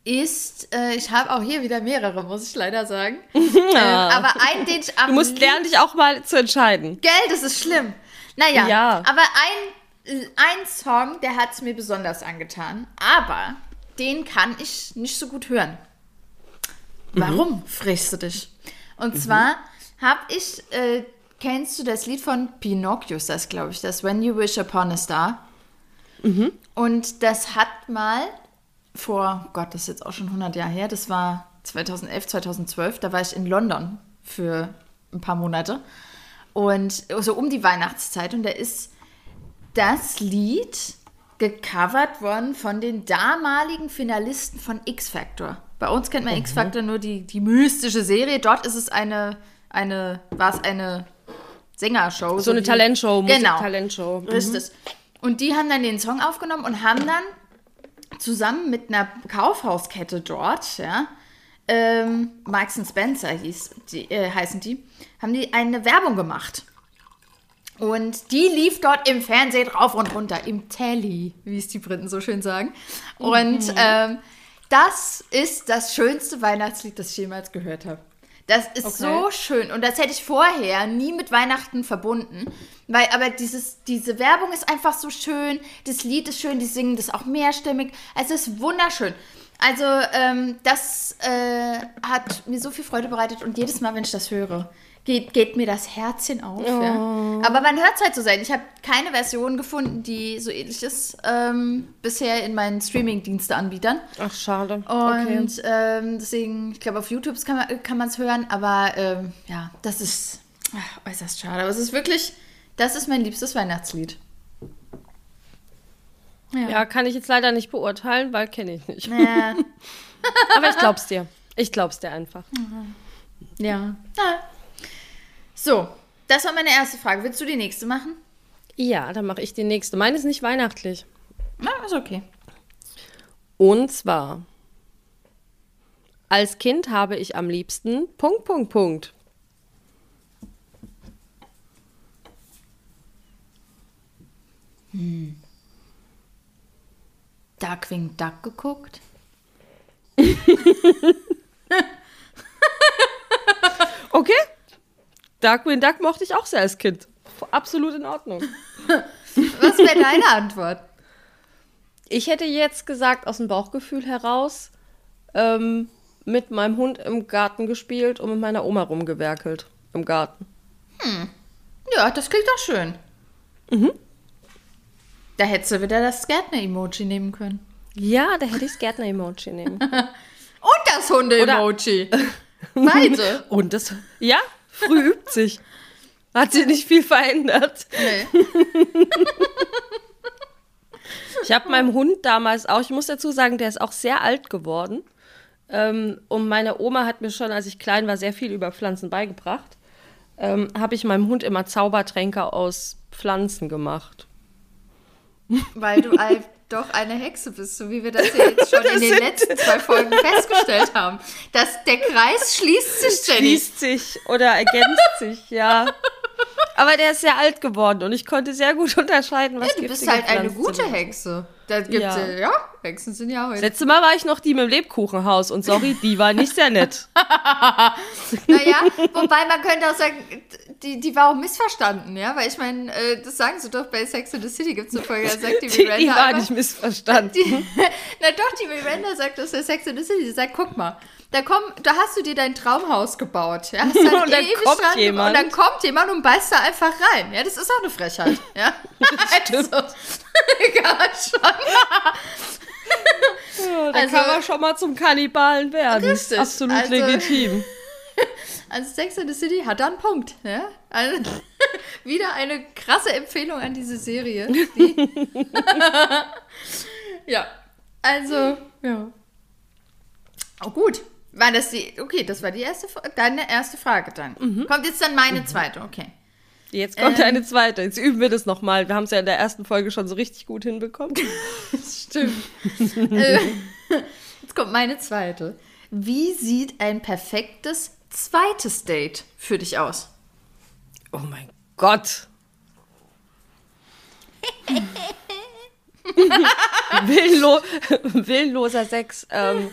ist, äh, ich habe auch hier wieder mehrere, muss ich leider sagen. Ja. Ähm, aber einen, den ich am Du musst lernen, dich auch mal zu entscheiden. Gell, das ist schlimm. Naja, ja. aber ein, ein Song, der hat es mir besonders angetan. Aber den kann ich nicht so gut hören. Mhm. Warum, mhm. frischst du dich? Und mhm. zwar habe ich, äh, kennst du das Lied von Pinocchio, das glaube ich, das When You Wish Upon a Star? Mhm. Und das hat mal vor, oh Gott, das ist jetzt auch schon 100 Jahre her, das war 2011, 2012, da war ich in London für ein paar Monate und so um die Weihnachtszeit und da ist das Lied gecovert worden von den damaligen Finalisten von X Factor. Bei uns kennt man mhm. X Factor nur die, die mystische Serie. Dort ist es eine, eine war es eine Sängershow. So, so eine Talentshow, genau, Talentshow. Mhm. Richtig. Und die haben dann den Song aufgenommen und haben dann zusammen mit einer Kaufhauskette dort, ja, ähm, Marks Spencer hieß, die, äh, heißen die, haben die eine Werbung gemacht. Und die lief dort im Fernsehen rauf und runter, im Telly, wie es die Briten so schön sagen. Und mhm. ähm, das ist das schönste Weihnachtslied, das ich jemals gehört habe. Das ist okay. so schön. Und das hätte ich vorher nie mit Weihnachten verbunden. Weil, aber dieses, diese Werbung ist einfach so schön. Das Lied ist schön, die singen das auch mehrstimmig. Es ist wunderschön. Also, ähm, das äh, hat mir so viel Freude bereitet. Und jedes Mal, wenn ich das höre, geht, geht mir das Herzchen auf. Oh. Ja. Aber man hört es halt so sein. Ich habe keine Version gefunden, die so ähnlich ist ähm, bisher in meinen Streaming-Dienste-Anbietern. Ach, schade. Und okay. ähm, deswegen, ich glaube, auf YouTube kann man es hören, aber ähm, ja, das ist ach, äußerst schade. Aber es ist wirklich, das ist mein liebstes Weihnachtslied. Ja. ja kann ich jetzt leider nicht beurteilen, weil kenne ich nicht. Ja. aber ich glaub's dir. Ich glaub's dir einfach. Ja. ja. So, das war meine erste Frage. Willst du die nächste machen? Ja, dann mache ich die nächste. Meine ist nicht weihnachtlich. Na, ist okay. Und zwar, als Kind habe ich am liebsten Punkt, Punkt, Punkt. Hm. Darkwing Duck geguckt? okay. Darkwing Duck mochte ich auch sehr als Kind. Absolut in Ordnung. Was wäre deine Antwort? Ich hätte jetzt gesagt, aus dem Bauchgefühl heraus, ähm, mit meinem Hund im Garten gespielt und mit meiner Oma rumgewerkelt im Garten. Hm. Ja, das klingt doch schön. Mhm. Da hättest du wieder das Gärtner-Emoji nehmen können. Ja, da hätte ich das Gärtner-Emoji nehmen können. und das Hunde-Emoji. Beide. und das, ja, Früh übt sich. Hat sich nicht viel verändert. Nee. ich habe meinem Hund damals auch, ich muss dazu sagen, der ist auch sehr alt geworden. Ähm, und meine Oma hat mir schon, als ich klein war, sehr viel über Pflanzen beigebracht. Ähm, habe ich meinem Hund immer Zaubertränke aus Pflanzen gemacht. Weil du doch eine Hexe bist, so wie wir das ja jetzt schon in den letzten zwei Folgen festgestellt haben. Dass der Kreis schließt sich, Jenny. Schließt sich oder ergänzt sich, ja. Aber der ist sehr alt geworden und ich konnte sehr gut unterscheiden, was ja, du bist halt Pflanzen eine gute Hexe. Da gibt's ja. ja, ja, Hexen sind ja heute. Letztes Mal war ich noch die mit dem Lebkuchenhaus und sorry, die war nicht sehr nett. naja, wobei man könnte auch sagen, die, die war auch missverstanden, ja, weil ich meine, äh, das sagen sie doch bei Sex in the City gibt es eine Folge, da sagt die Miranda. Die, die war einfach, nicht missverstanden. Die, na doch, die Miranda sagt das bei Sex in the City, sie sagt, guck mal, da, komm, da hast du dir dein Traumhaus gebaut. Ja? Hast und, dann kommt dran, jemand. und dann kommt jemand und beißt da einfach rein. Ja, das ist auch eine Frechheit. Ja? Stimmt. also, egal schon. ja, da also, kann man schon mal zum Kannibalen werden. Richtig. Absolut also, legitim. Also Sex in the City hat da einen Punkt. Ja? Also, wieder eine krasse Empfehlung an diese Serie. ja, also, ja. Oh gut, War das die, okay, das war die erste, deine erste Frage dann. Mhm. Kommt jetzt dann meine mhm. zweite, okay. Jetzt kommt ähm, eine zweite. Jetzt üben wir das nochmal. Wir haben es ja in der ersten Folge schon so richtig gut hinbekommen. Stimmt. Äh, jetzt kommt meine zweite. Wie sieht ein perfektes zweites Date für dich aus? Oh mein Gott. Willenlo willenloser Sex. Ähm,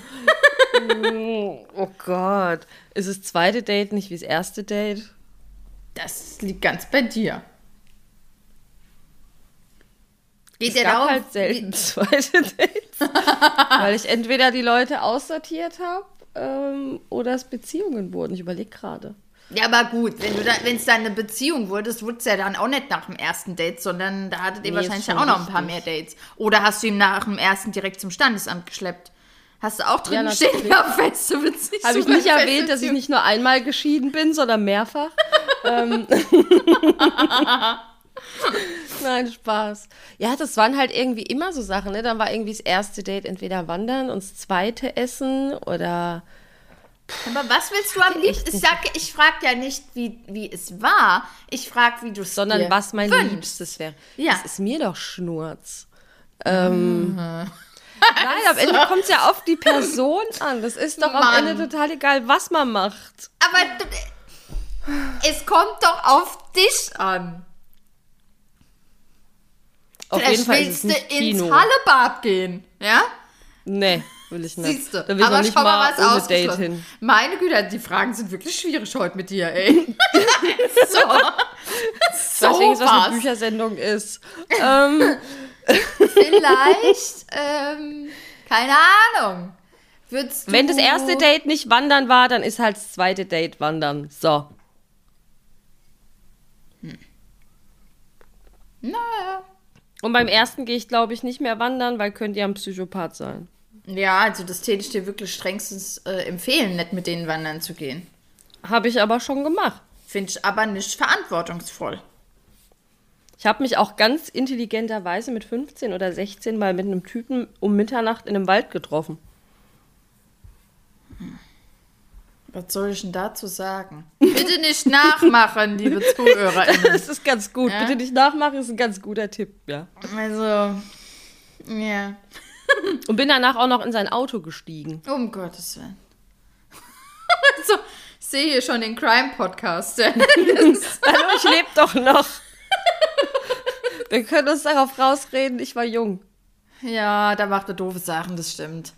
oh Gott. Ist das zweite Date nicht wie das erste Date? Das liegt ganz bei dir. Geht es gab darum, halt selten zweite Dates, weil ich entweder die Leute aussortiert habe ähm, oder es Beziehungen wurden. Ich überlege gerade. Ja, aber gut, wenn da, es dann eine Beziehung wurde, das wurde es ja dann auch nicht nach dem ersten Date, sondern da hattet ihr nee, wahrscheinlich auch noch ein paar mehr Dates. Oder hast du ihn nach dem ersten direkt zum Standesamt geschleppt? Hast du auch drin ja, stehen, ja, feste Beziehung. Habe ich nicht erwähnt, dass ich nicht nur einmal geschieden bin, sondern mehrfach? ähm. Nein, Spaß. Ja, das waren halt irgendwie immer so Sachen. Ne? Dann war irgendwie das erste Date entweder wandern und das zweite essen oder. Aber was willst du am liebsten? Ich, sag, ich frage ja nicht, wie, wie es war. Ich frage, wie du es Sondern was mein wünschst. Liebstes wäre. Ja. Das ist mir doch Schnurz. Ähm, mhm. Nein, am Ende kommt es ja auf die Person an. Das ist doch Mann. am Ende total egal, was man macht. Aber es kommt doch auf dich an. Auf Vielleicht jeden Fall willst du ins Hallebad gehen, ja? Nee, will ich nicht. Siehst du, da will aber ich schau mal, was ohne Date hin. Meine Güte, die Fragen sind wirklich schwierig heute mit dir, ey. so. so ich nicht, was eine Büchersendung ist. ähm. Vielleicht, ähm, keine Ahnung. Wenn das erste Date nicht wandern war, dann ist halt das zweite Date wandern. So. Hm. Naja. Und beim ersten gehe ich, glaube ich, nicht mehr wandern, weil könnt ihr ein Psychopath sein. Ja, also das täte ich dir wirklich strengstens äh, empfehlen, nicht mit denen wandern zu gehen. Habe ich aber schon gemacht. Finde ich aber nicht verantwortungsvoll. Ich habe mich auch ganz intelligenterweise mit 15 oder 16 mal mit einem Typen um Mitternacht in einem Wald getroffen. Was soll ich denn dazu sagen? Bitte nicht nachmachen, liebe ZuhörerInnen. Das ist ganz gut. Ja? Bitte nicht nachmachen, ist ein ganz guter Tipp, ja. Also, ja. Und bin danach auch noch in sein Auto gestiegen. Um Gottes Willen. also, ich sehe hier schon den Crime-Podcast. Hallo, ich lebe doch noch. Wir können uns darauf rausreden, ich war jung. Ja, da macht er doofe Sachen, das stimmt.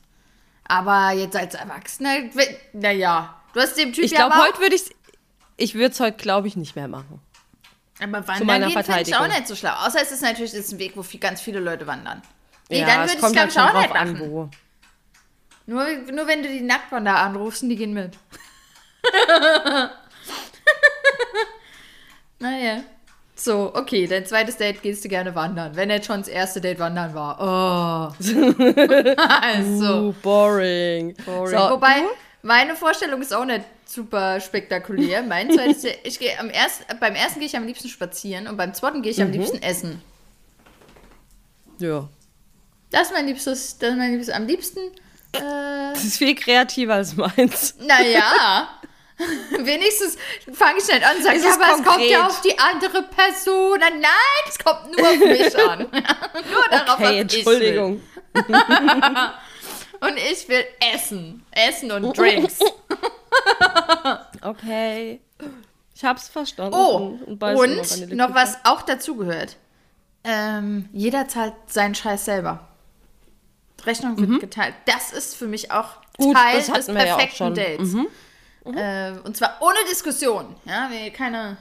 Aber jetzt als Erwachsener, naja, Du hast dem Typ Ich glaube, heute würde ich Ich würde es heute, glaube ich, nicht mehr machen. Aber wandern meiner Verteidigung. ich auch nicht so schlau. Außer es ist natürlich jetzt ein Weg, wo viel, ganz viele Leute wandern. Nee, ja, dann würde ich es, glaube ich, auch nicht machen. An. Nur, nur wenn du die da anrufst und die gehen mit. naja. So, okay, dein zweites Date gehst du gerne wandern. Wenn jetzt schon das erste Date wandern war. Oh. also. Uh, boring. boring. So, Wobei? Meine Vorstellung ist auch nicht super spektakulär. Mein zweites, ich gehe am ersten, beim ersten gehe ich am liebsten spazieren und beim zweiten gehe ich am mhm. liebsten essen. Ja. Das ist mein liebstes, das ist mein liebstes, am liebsten. Äh, das ist viel kreativer als meins. Naja. Wenigstens fange ich nicht an und sage, ja, aber konkret? es kommt ja auf die andere Person an. Nein, es kommt nur auf mich an. nur darauf, okay, was Entschuldigung. ich will. Und ich will essen. Essen und Drinks. okay. Ich hab's verstanden. Oh, und, und noch was auch dazugehört. Ähm, jeder zahlt seinen Scheiß selber. Rechnung wird mhm. geteilt. Das ist für mich auch Gut, Teil des perfekten ja Dates. Mhm. Mhm. Äh, und zwar ohne Diskussion. Ja, keine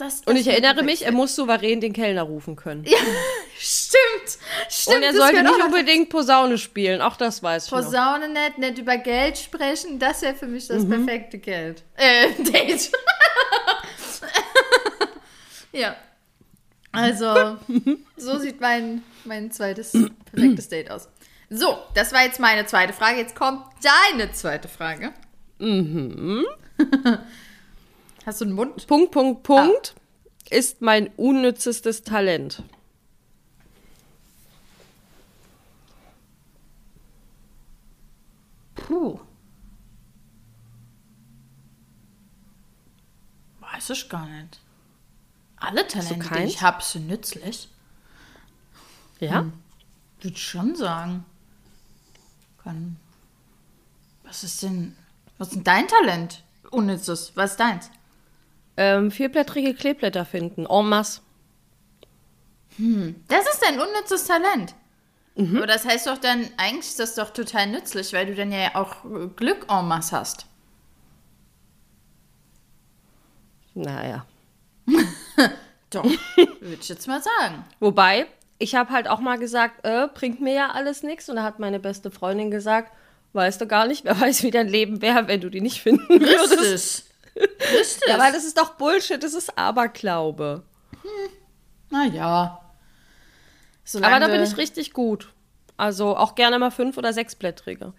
das, das und ich erinnere mich, er muss souverän den Kellner rufen können. Ja, stimmt. Stimmt. Und er sollte nicht unbedingt Posaune spielen. Auch das weiß ich Posaune nicht, nicht über Geld sprechen. Das wäre für mich das mhm. perfekte Geld. Äh, Date. ja. Also, so sieht mein, mein zweites perfektes Date aus. So, das war jetzt meine zweite Frage. Jetzt kommt deine zweite Frage. Mhm. Hast du einen Mund? Punkt, Punkt, ah. Punkt ah. ist mein unnützestes Talent. Puh. Weiß ich gar nicht. Alle Talente, die ich habe, sind nützlich. Ja? Hm. Würde schon sagen. Kann. Was ist denn. Was ist denn dein Talent? Unnützes. Was ist deins? Ähm, vierblättrige Kleeblätter finden. En masse. Hm. Das ist dein unnützes Talent. Mhm. Aber das heißt doch dann, eigentlich ist das doch total nützlich, weil du dann ja auch Glück en masse hast. Naja. doch, würde ich jetzt mal sagen. Wobei, ich habe halt auch mal gesagt, äh, bringt mir ja alles nichts. Und da hat meine beste Freundin gesagt, weißt du gar nicht, wer weiß, wie dein Leben wäre, wenn du die nicht finden würdest. Richtig. Richtig. Ja, weil das ist doch Bullshit, das ist Aberglaube. Hm. Naja. Aber da bin ich richtig gut. Also auch gerne mal fünf- oder sechsblättrige.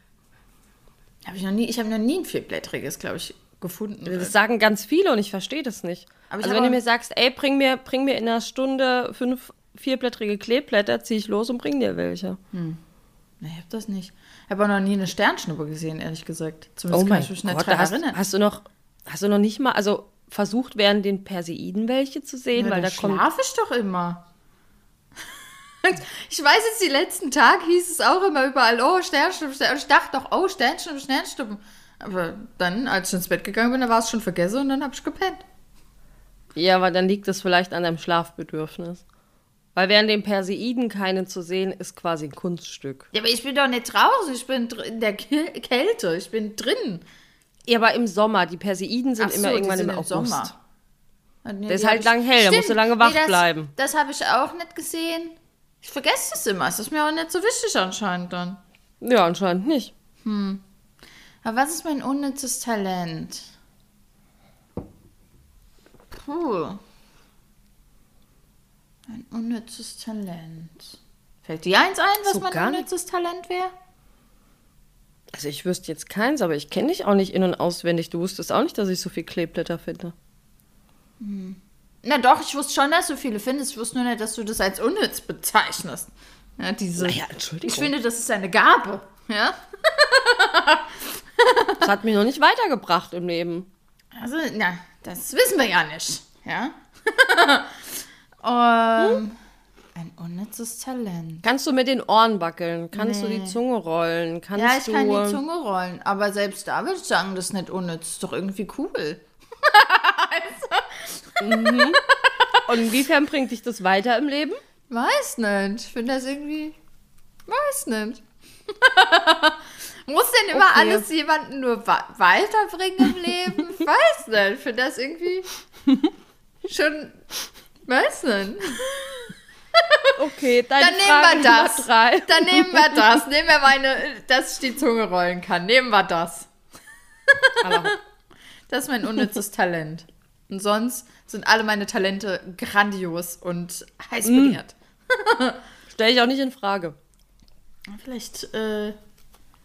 Hab ich noch nie, ich habe noch nie ein vierblättriges, glaube ich, gefunden. Das sagen ganz viele und ich verstehe das nicht. also wenn du mir sagst, ey, bring mir, bring mir in einer Stunde fünf vierblättrige Kleeblätter, ziehe ich los und bring dir welche. Hm. Nee, ich habe das nicht. Ich habe auch noch nie eine Sternschnuppe gesehen, ehrlich gesagt. Zumindest oh kann ich mich nicht hast, erinnern. Hast du noch, hast du noch nicht mal, also versucht während den Perseiden welche zu sehen? Ja, weil da schlafe ich doch immer. ich weiß jetzt, die letzten Tage hieß es auch immer überall, oh, Sternschnuppen, Sternschnuppen. Ich dachte doch, oh, Sternschnuppen, Sternschnuppen. Aber dann, als ich ins Bett gegangen bin, da war es schon vergessen und dann habe ich gepennt. Ja, aber dann liegt es vielleicht an deinem Schlafbedürfnis. Weil während den Perseiden keinen zu sehen, ist quasi ein Kunststück. Ja, aber ich bin doch nicht draußen, ich bin in der Kälte, ich bin drin. Ja, aber im Sommer, die Perseiden sind so, immer irgendwann im, im August. Sommer. Nee, der ist halt lang hell, da musst du lange wach nee, das, bleiben. Das habe ich auch nicht gesehen. Ich vergesse es immer, es ist mir auch nicht so wichtig anscheinend dann. Ja, anscheinend nicht. Hm. Aber was ist mein unnützes Talent? Puh. Ein unnützes Talent. Fällt dir eins ein, was so mein unnützes Talent wäre? Also ich wüsste jetzt keins, aber ich kenne dich auch nicht in- und auswendig. Du wusstest auch nicht, dass ich so viel Kleeblätter finde. Hm. Na doch, ich wusste schon, dass du viele findest. Ich wusste nur nicht, dass du das als unnütz bezeichnest. Ja, diese, naja, Entschuldigung. Ich finde, das ist eine Gabe. Ja? das hat mich noch nicht weitergebracht im Leben. Also, na, das wissen wir ja nicht. Ja? um, hm? Ein unnützes Talent. Kannst du mit den Ohren wackeln? Kannst nee. du die Zunge rollen? Kannst ja, ich du, kann die Zunge rollen. Aber selbst da würde ich sagen, das ist nicht unnütz. Ist doch irgendwie cool. also. mhm. Und inwiefern bringt dich das weiter im Leben? Weiß nicht. Ich finde das irgendwie. Weiß nicht. Muss denn immer okay. alles jemanden nur weiterbringen im Leben? Weiß nicht. Ich finde das irgendwie schon. Weiß nicht. Okay, deine dann Frage nehmen wir das. Drei. Dann nehmen wir das. Nehmen wir meine, dass ich die Zunge rollen kann. Nehmen wir das. das ist mein unnützes Talent. Und sonst sind alle meine Talente grandios und heiß mm. begehrt. Stelle ich auch nicht in Frage. Vielleicht, äh,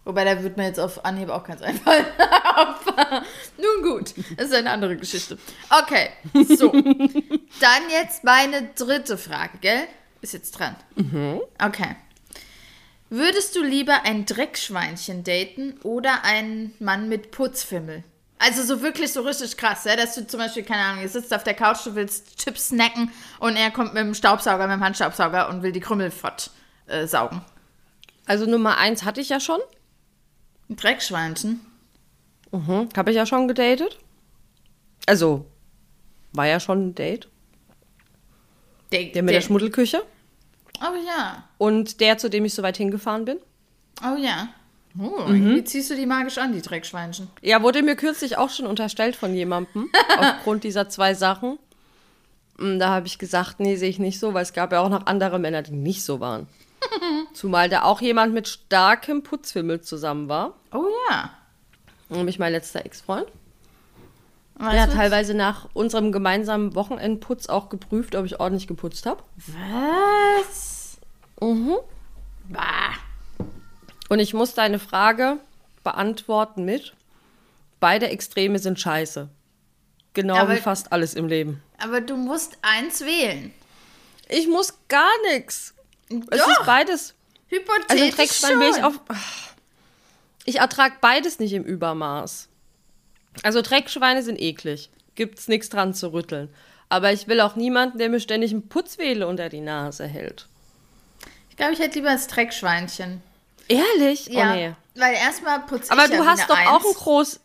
wobei da wird mir jetzt auf Anhieb auch keins einfallen. Nun gut, das ist eine andere Geschichte. Okay, so. Dann jetzt meine dritte Frage, gell? Ist jetzt dran. Mhm. Okay. Würdest du lieber ein Dreckschweinchen daten oder einen Mann mit Putzfimmel? Also so wirklich so richtig krass, ja? dass du zum Beispiel, keine Ahnung, du sitzt auf der Couch, du willst Chips snacken und er kommt mit dem Staubsauger, mit dem Handstaubsauger und will die Krümmel fort äh, saugen. Also Nummer eins hatte ich ja schon. Ein Dreckschweinchen. Mhm, habe ich ja schon gedatet. Also, war ja schon ein Date. Der, der mit der, der Schmuddelküche. Oh ja. Und der, zu dem ich so weit hingefahren bin. Oh ja. Oh, mhm. Wie ziehst du die magisch an, die Dreckschweinchen? Ja, wurde mir kürzlich auch schon unterstellt von jemandem, aufgrund dieser zwei Sachen. Und da habe ich gesagt, nee, sehe ich nicht so, weil es gab ja auch noch andere Männer, die nicht so waren. Zumal da auch jemand mit starkem Putzfimmel zusammen war. Oh ja. Nämlich mein letzter Ex-Freund. Der hat teilweise nach unserem gemeinsamen Wochenendputz auch geprüft, ob ich ordentlich geputzt habe. Was? Mhm. Bah. Und ich muss deine Frage beantworten mit: Beide Extreme sind scheiße. Genau aber, wie fast alles im Leben. Aber du musst eins wählen. Ich muss gar nichts. Es ist beides. Hypothetisch also schon. Will ich auf. Ich ertrage beides nicht im Übermaß. Also Dreckschweine sind eklig. gibt es nichts dran zu rütteln. Aber ich will auch niemanden, der mir ständig ein Putzwedel unter die Nase hält. Ich glaube, ich hätte lieber das Dreckschweinchen. Ehrlich? Ja. Oh, nee. Weil erstmal putze Aber du hast doch Eins. auch ein groß.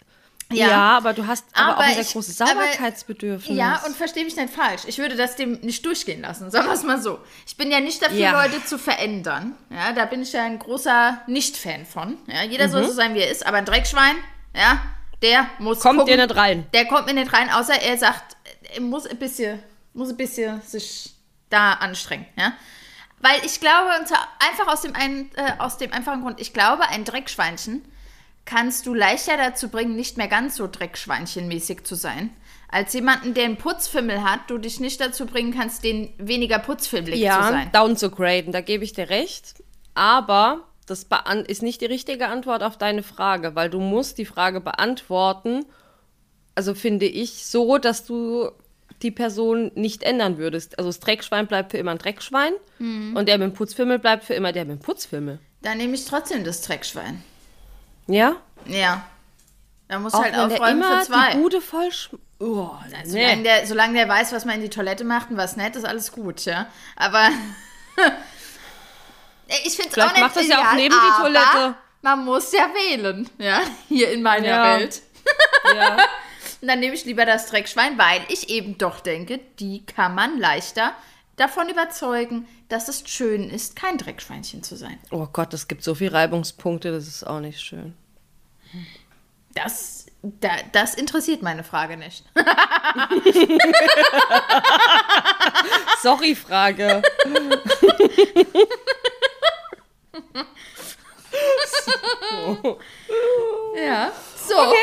Ja. ja, aber du hast aber, aber auch ein sehr großes Sauberkeitsbedürfnis. ja, und verstehe mich nicht falsch. Ich würde das dem nicht durchgehen lassen, sagen wir es mal so. Ich bin ja nicht dafür, ja. Leute zu verändern. Ja, da bin ich ja ein großer Nicht-Fan von. Ja, jeder mhm. soll so sein, wie er ist, aber ein Dreckschwein, ja, der muss Kommt gucken, dir nicht rein. Der kommt mir nicht rein, außer er sagt, er muss ein bisschen, muss ein bisschen sich da anstrengen, ja. Weil ich glaube, einfach aus dem, einen, äh, aus dem einfachen Grund, ich glaube, ein Dreckschweinchen kannst du leichter dazu bringen, nicht mehr ganz so Dreckschweinchenmäßig zu sein. Als jemanden, der einen Putzfimmel hat, du dich nicht dazu bringen kannst, den weniger putzfimmelig ja, zu sein. Ja, down zu graden, da gebe ich dir recht. Aber das ist nicht die richtige Antwort auf deine Frage, weil du musst die Frage beantworten, also finde ich, so, dass du die Person nicht ändern würdest. Also das Dreckschwein bleibt für immer ein Dreckschwein mhm. und der mit dem Putzfimmel bleibt für immer der mit dem Putzfimmel. Dann nehme ich trotzdem das Dreckschwein. Ja? Ja. Da muss halt aufräumen für zwei. Die Bude voll oh, also, nee. solange, der, solange der weiß, was man in die Toilette macht und was nett, ist alles gut, ja. Aber ich finde es auch nicht macht das ja auch neben die Toilette. Man muss ja wählen, ja, hier in meiner ja. Welt. ja. Und dann nehme ich lieber das Dreckschwein, weil ich eben doch denke, die kann man leichter davon überzeugen, dass es schön ist, kein Dreckschweinchen zu sein. Oh Gott, es gibt so viele Reibungspunkte, das ist auch nicht schön. Das, da, das interessiert meine Frage nicht. Sorry, Frage. so. Ja, so. Okay.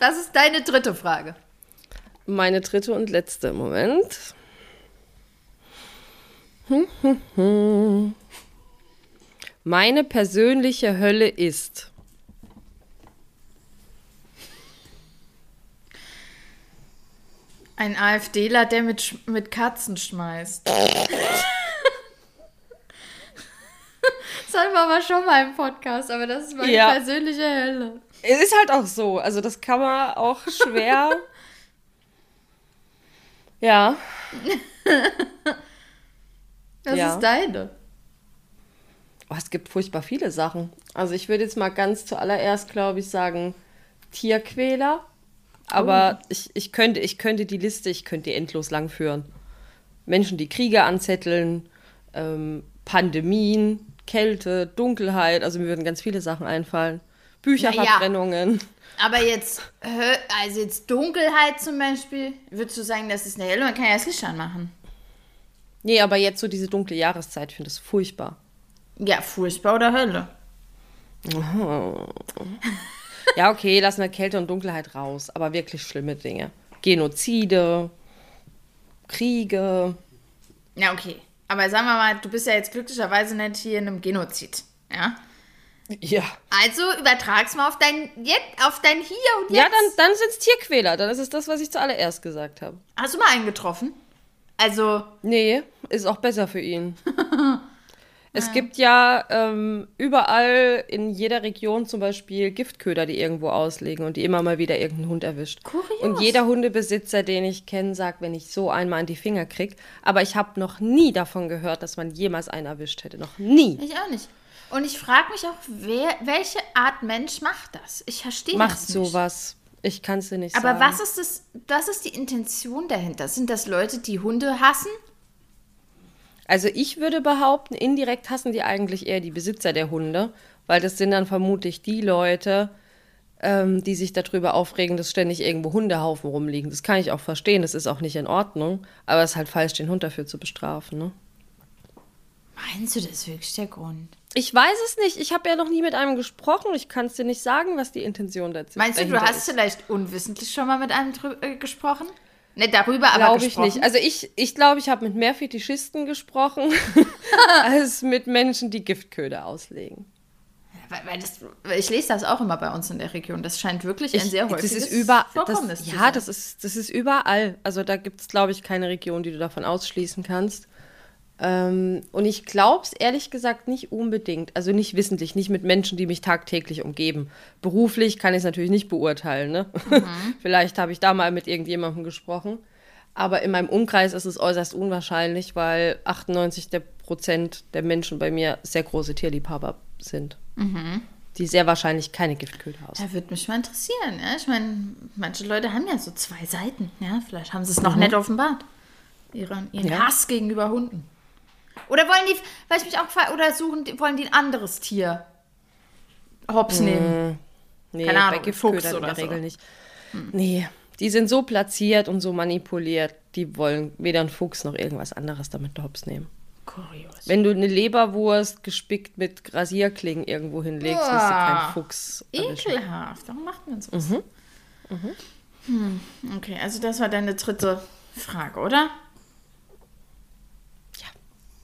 Das ist deine dritte Frage. Meine dritte und letzte. Moment. Meine persönliche Hölle ist. Ein AfDler, der mit, mit Katzen schmeißt. das hatten wir aber schon mal im Podcast, aber das ist meine ja. persönliche Hölle. Es ist halt auch so. Also, das kann man auch schwer. ja. Was ja. ist deine? Oh, es gibt furchtbar viele Sachen. Also ich würde jetzt mal ganz zuallererst, glaube ich, sagen Tierquäler. Aber oh. ich, ich, könnte, ich könnte die Liste, ich könnte die endlos lang führen. Menschen, die Kriege anzetteln, ähm, Pandemien, Kälte, Dunkelheit, also mir würden ganz viele Sachen einfallen. Bücherverbrennungen. Ja, aber jetzt, also jetzt Dunkelheit zum Beispiel, würdest du sagen, das ist eine helle, man kann ja das Licht anmachen. Nee, aber jetzt so diese dunkle Jahreszeit, ich finde das furchtbar. Ja, furchtbar oder Hölle. Oh. Ja, okay, lassen wir Kälte und Dunkelheit raus, aber wirklich schlimme Dinge. Genozide, Kriege. Ja, okay. Aber sagen wir mal, du bist ja jetzt glücklicherweise nicht hier in einem Genozid, ja? Ja. Also übertrag's mal auf dein, auf dein Hier und Jetzt. Ja, dann, dann sind es Tierquäler. Dann ist es das, was ich zuallererst gesagt habe. Hast du mal einen getroffen? Also. Nee, ist auch besser für ihn. es ja. gibt ja ähm, überall in jeder Region zum Beispiel Giftköder, die irgendwo auslegen und die immer mal wieder irgendeinen Hund erwischt. Kurios. Und jeder Hundebesitzer, den ich kenne, sagt, wenn ich so einmal in die Finger kriege. Aber ich habe noch nie davon gehört, dass man jemals einen erwischt hätte. Noch nie. Ich auch nicht. Und ich frage mich auch, wer, welche Art Mensch macht das? Ich verstehe das nicht. Macht sowas. Ich kann es dir nicht Aber sagen. Aber was ist das, was ist die Intention dahinter? Sind das Leute, die Hunde hassen? Also ich würde behaupten, indirekt hassen die eigentlich eher die Besitzer der Hunde, weil das sind dann vermutlich die Leute, ähm, die sich darüber aufregen, dass ständig irgendwo Hundehaufen rumliegen. Das kann ich auch verstehen, das ist auch nicht in Ordnung, aber es ist halt falsch, den Hund dafür zu bestrafen. Ne? Meinst du, das ist wirklich der Grund? Ich weiß es nicht. Ich habe ja noch nie mit einem gesprochen. Ich kann es dir nicht sagen, was die Intention dazu ist. Meinst du, du hast ist. vielleicht unwissentlich schon mal mit einem äh, gesprochen? Nicht darüber, aber Glaube ich nicht. Also ich glaube, ich, glaub, ich habe mit mehr Fetischisten gesprochen, als mit Menschen, die Giftköder auslegen. Weil, weil das, ich lese das auch immer bei uns in der Region. Das scheint wirklich ein ich, sehr häufiges das ist über, das, Ja, das ist, das ist überall. Also da gibt es, glaube ich, keine Region, die du davon ausschließen kannst. Ähm, und ich glaube es ehrlich gesagt nicht unbedingt. Also nicht wissentlich, nicht mit Menschen, die mich tagtäglich umgeben. Beruflich kann ich es natürlich nicht beurteilen. Ne? Mhm. Vielleicht habe ich da mal mit irgendjemandem gesprochen. Aber in meinem Umkreis ist es äußerst unwahrscheinlich, weil 98 der Prozent der Menschen bei mir sehr große Tierliebhaber sind. Mhm. Die sehr wahrscheinlich keine Giftköder aus. Da würde mich mal interessieren. Ja? Ich meine, manche Leute haben ja so zwei Seiten. Ja? Vielleicht haben sie es noch mhm. nicht offenbart. Ihren, ihren ja. Hass gegenüber Hunden. Oder wollen die, weil ich mich auch gefragt, oder suchen, wollen die ein anderes Tier hops nehmen? Hm. Nee, Keine Ahnung, bei Giftködern in der so. Regel nicht. Hm. Nee, die sind so platziert und so manipuliert, die wollen weder einen Fuchs noch irgendwas anderes damit hops nehmen. Kurios. Wenn du eine Leberwurst gespickt mit Rasierklingen irgendwo hinlegst, oh, wirst du keinen Fuchs. Ekelhaft. Warum macht man sowas? Mhm. Mhm. Hm. Okay, also das war deine dritte Frage, oder?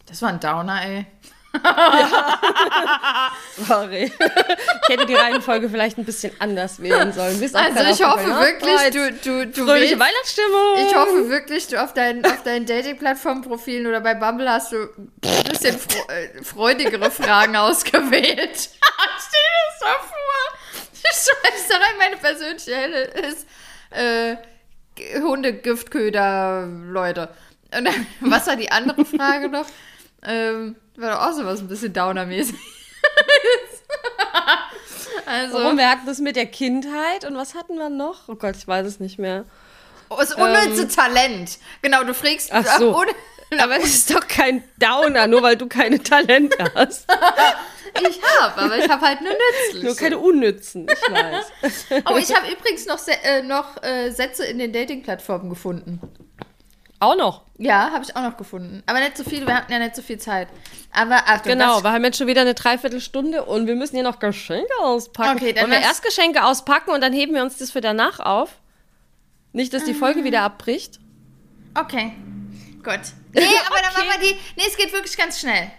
Das war ein Downer, ey. Sorry. Ich hätte die Reihenfolge vielleicht ein bisschen anders wählen sollen. also ich hoffe ne? wirklich, oh, du, du, du Fröhliche Weihnachtsstimmung. Ich hoffe wirklich, du auf deinen, auf deinen Dating-Plattform-Profilen oder bei Bumble hast du ein bisschen äh, freudigere Fragen ausgewählt. Stell dir das so vor. Ich Schwester, meine persönliche Helle ist äh, Hundegiftköder, Leute. Und dann, was war die andere Frage noch? Ähm, war doch auch so was ein bisschen Downer-mäßig. also, Warum? Wir hatten das mit der Kindheit und was hatten wir noch? Oh Gott, ich weiß es nicht mehr. Oh, das unnütze ähm, Talent. Genau, du fragst. Ach so. aber es ist doch kein Downer, nur weil du keine Talente hast. ich habe, aber ich habe halt nur nützliche. Nur keine unnützen, ich weiß. oh, ich habe übrigens noch, äh, noch äh, Sätze in den Dating-Plattformen gefunden. Auch noch? Ja, habe ich auch noch gefunden. Aber nicht so viel, wir hatten ja nicht so viel Zeit. Aber Achtung, Genau, wir haben jetzt schon wieder eine Dreiviertelstunde und wir müssen hier noch Geschenke auspacken. Okay, dann Wollen wir erst Geschenke auspacken und dann heben wir uns das für danach auf? Nicht, dass die Folge mhm. wieder abbricht? Okay, gut. Nee, aber okay. dann machen wir die. Nee, es geht wirklich ganz schnell.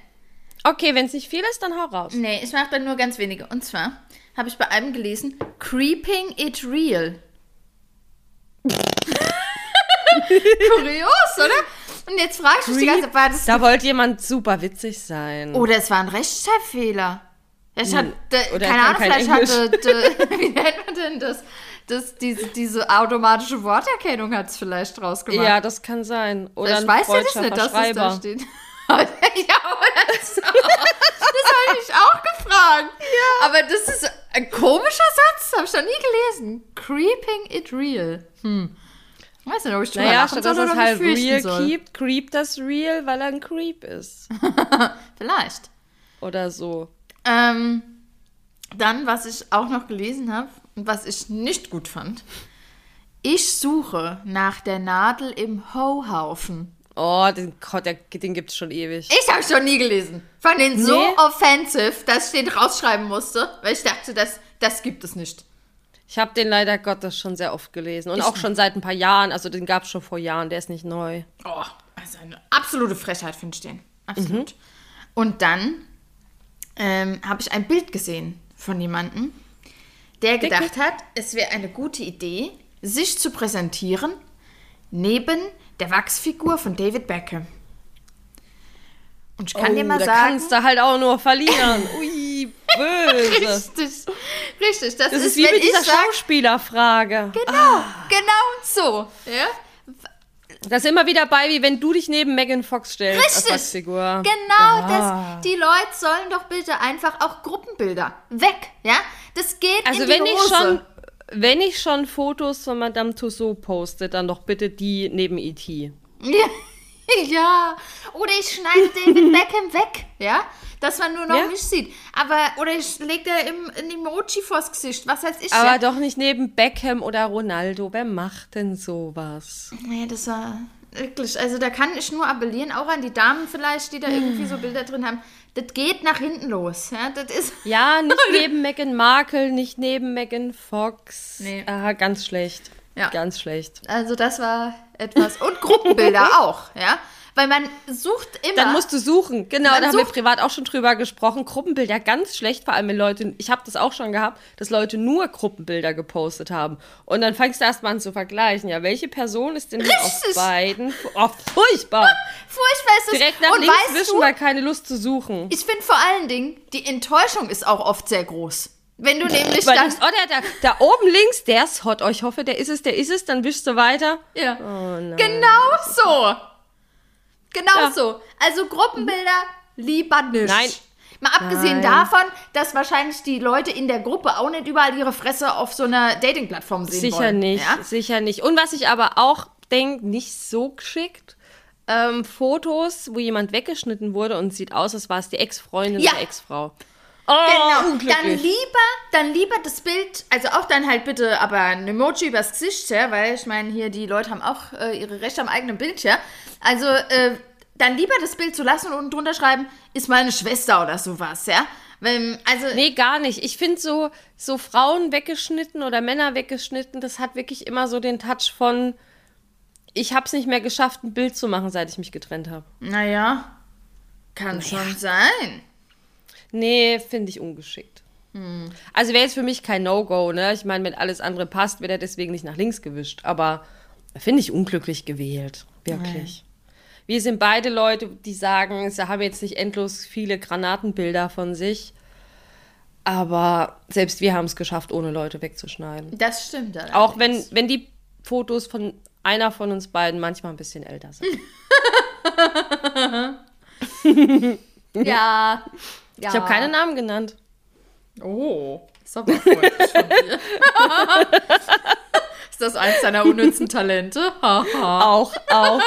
Okay, wenn es nicht viel ist, dann hau raus. Nee, ich mache dann nur ganz wenige. Und zwar habe ich bei einem gelesen: Creeping it real. Kurios, oder? Und jetzt fragst du dich die ganze Zeit, war das. Da wollte jemand super witzig sein. Oder es war ein Rechtschreibfehler. Ich hatte, Oder keine Ahnung, vielleicht Englisch. hatte, wie nennt man denn das? das diese, diese automatische Worterkennung hat es vielleicht rausgemacht. Ja, das kann sein. Oder ich weiß ja das nicht, dass es da steht. ja, oder so. Das habe ich mich auch gefragt. Ja. Aber das ist ein komischer Satz, habe ich noch nie gelesen. Creeping it real. Hm. Weiß nicht, ob ich drüber naja, statt dass es halt real soll. keep, creep das real, weil er ein Creep ist. Vielleicht. Oder so. Ähm, dann, was ich auch noch gelesen habe und was ich nicht gut fand. Ich suche nach der Nadel im Ho-Haufen. Oh, den, den, den gibt es schon ewig. Ich habe schon nie gelesen. Fand den nee. so offensive, dass ich den rausschreiben musste, weil ich dachte, das, das gibt es nicht. Ich habe den leider Gottes schon sehr oft gelesen und ich auch schon seit ein paar Jahren. Also den gab es schon vor Jahren, der ist nicht neu. Oh, also eine absolute Frechheit finde ich den. Absolut. Mhm. Und dann ähm, habe ich ein Bild gesehen von jemandem, der gedacht hat, es wäre eine gute Idee, sich zu präsentieren neben der Wachsfigur von David Beckham. Und ich kann oh, dir mal da sagen. kannst du halt auch nur verlieren. Ui, böse. Richtig, richtig. Das, das ist, ist wie mit dieser Schauspielerfrage. Genau, ah. genau so. Ja? Das ist immer wieder bei, wie wenn du dich neben Megan Fox stellst Richtig. als Wachsfigur. Genau, ah. das, die Leute sollen doch bitte einfach auch Gruppenbilder weg, ja? Das geht also in die wenn Hose. ich schon wenn ich schon Fotos von Madame Tussauds poste, dann doch bitte die neben E.T. Ja. Ja, oder ich schneide David Beckham weg, ja, dass man nur noch ja? mich sieht. Aber, oder ich lege da im, ein Emoji vors Gesicht, was heißt ich? Aber ja? doch nicht neben Beckham oder Ronaldo, wer macht denn sowas? Nee, das war wirklich, also da kann ich nur appellieren, auch an die Damen vielleicht, die da irgendwie so Bilder drin haben. Das geht nach hinten los, ja, das ist... Ja, nicht neben Meghan Markle, nicht neben Megan Fox. Nee. Aha, ganz schlecht. Ja. Ganz schlecht. Also das war etwas. Und Gruppenbilder auch, ja. Weil man sucht immer. Dann musst du suchen. Genau, da haben wir privat auch schon drüber gesprochen. Gruppenbilder ganz schlecht, vor allem wenn Leute, ich habe das auch schon gehabt, dass Leute nur Gruppenbilder gepostet haben. Und dann fängst du erstmal an zu vergleichen. Ja, welche Person ist denn hier aus beiden? Oh, furchtbar. furchtbar ist es. Direkt nach Und links wischen, du, weil keine Lust zu suchen. Ich finde vor allen Dingen, die Enttäuschung ist auch oft sehr groß. Wenn du nämlich dann. oh, der, der, da oben links, der ist hot. Oh, ich hoffe, der ist es, der ist es. Dann wischst du weiter. Ja. Oh, genau so. Genau ja. so. Also Gruppenbilder lieber nicht. Nein. Mal abgesehen Nein. davon, dass wahrscheinlich die Leute in der Gruppe auch nicht überall ihre Fresse auf so einer Dating-Plattform sehen sicher wollen. Nicht, ja? Sicher nicht. Und was ich aber auch denke, nicht so geschickt, ähm, Fotos, wo jemand weggeschnitten wurde und sieht aus, als war es die Ex-Freundin ja. oder Ex-Frau. Oh, genau. Dann lieber, dann lieber das Bild, also auch dann halt bitte, aber ein Emoji übers Gesicht, ja, weil ich meine, hier die Leute haben auch äh, ihre Rechte am eigenen Bild, ja. Also äh, dann lieber das Bild zu lassen und unten drunter schreiben, ist meine Schwester oder sowas, ja. Wenn, also nee, gar nicht. Ich finde so, so Frauen weggeschnitten oder Männer weggeschnitten, das hat wirklich immer so den Touch von, ich habe es nicht mehr geschafft, ein Bild zu machen, seit ich mich getrennt habe. Naja, kann naja. schon sein. Nee, finde ich ungeschickt. Hm. Also wäre jetzt für mich kein No-Go, ne? Ich meine, wenn alles andere passt, wird er deswegen nicht nach links gewischt. Aber finde ich unglücklich gewählt. Wirklich. Nein. Wir sind beide Leute, die sagen, sie haben jetzt nicht endlos viele Granatenbilder von sich. Aber selbst wir haben es geschafft, ohne Leute wegzuschneiden. Das stimmt. Allerdings. Auch wenn, wenn die Fotos von einer von uns beiden manchmal ein bisschen älter sind. ja. Ja. Ich habe keine Namen genannt. Oh, ist aber dir. ist das eins deiner unnützen Talente? auch, auch.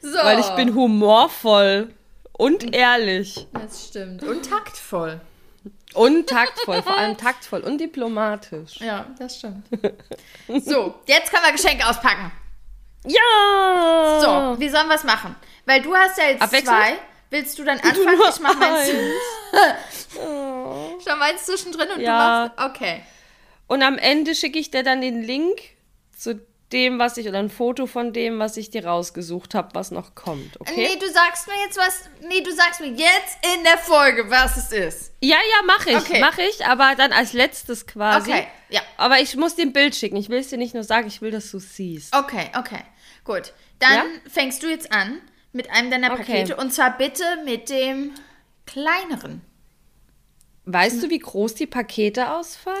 so. Weil ich bin humorvoll und ehrlich. Das stimmt. Und taktvoll. Und taktvoll, vor allem taktvoll und diplomatisch. Ja, das stimmt. So, jetzt können wir Geschenke auspacken. Ja! So, wie sollen wir es machen? Weil du hast ja jetzt zwei. Willst du dann anfangen? Du ich mach meins. oh. Ich mach meins zwischendrin und ja. du machst. Okay. Und am Ende schicke ich dir dann den Link zu dem, was ich, oder ein Foto von dem, was ich dir rausgesucht habe, was noch kommt, okay? Nee, du sagst mir jetzt was, nee, du sagst mir jetzt in der Folge, was es ist. Ja, ja, mach ich, okay. mach ich, aber dann als letztes quasi. Okay, ja. Aber ich muss dir ein Bild schicken, ich will es dir nicht nur sagen, ich will, dass du siehst. Okay, okay, gut. Dann ja? fängst du jetzt an mit einem deiner Pakete okay. und zwar bitte mit dem kleineren. Weißt du, wie groß die Pakete ausfallen?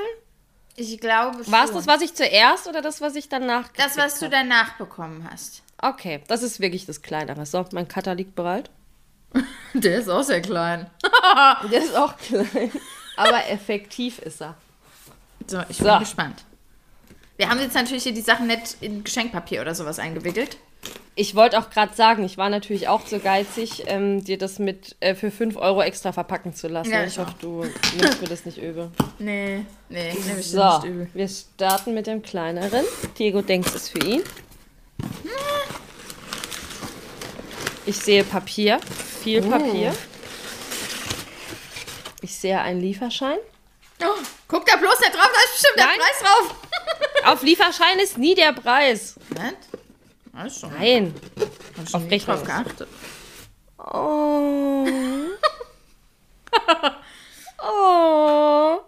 Ich glaube schon. War es das, was ich zuerst oder das, was ich danach Das, was du danach bekommen hast. Okay, das ist wirklich das kleinere. So, mein Cutter liegt bereit. Der ist auch sehr klein. Der ist auch klein. Aber effektiv ist er. So, ich bin so. gespannt. Wir haben jetzt natürlich hier die Sachen nicht in Geschenkpapier oder sowas eingewickelt. Ich wollte auch gerade sagen, ich war natürlich auch so geizig, ähm, dir das mit äh, für 5 Euro extra verpacken zu lassen. Ja, ich, ich hoffe, du nimmst mir das nicht übel. Nee, nee, nehme ich so, nicht übel. Wir starten mit dem kleineren. Diego denkt es für ihn. Ich sehe Papier, viel oh. Papier. Ich sehe einen Lieferschein. Oh, guck da bloß nicht drauf, da ist bestimmt Nein. der Preis drauf. Auf Lieferschein ist nie der Preis. Moment. Weißt schon. Nein. Hab Auf nicht drauf geachtet. Oh. oh.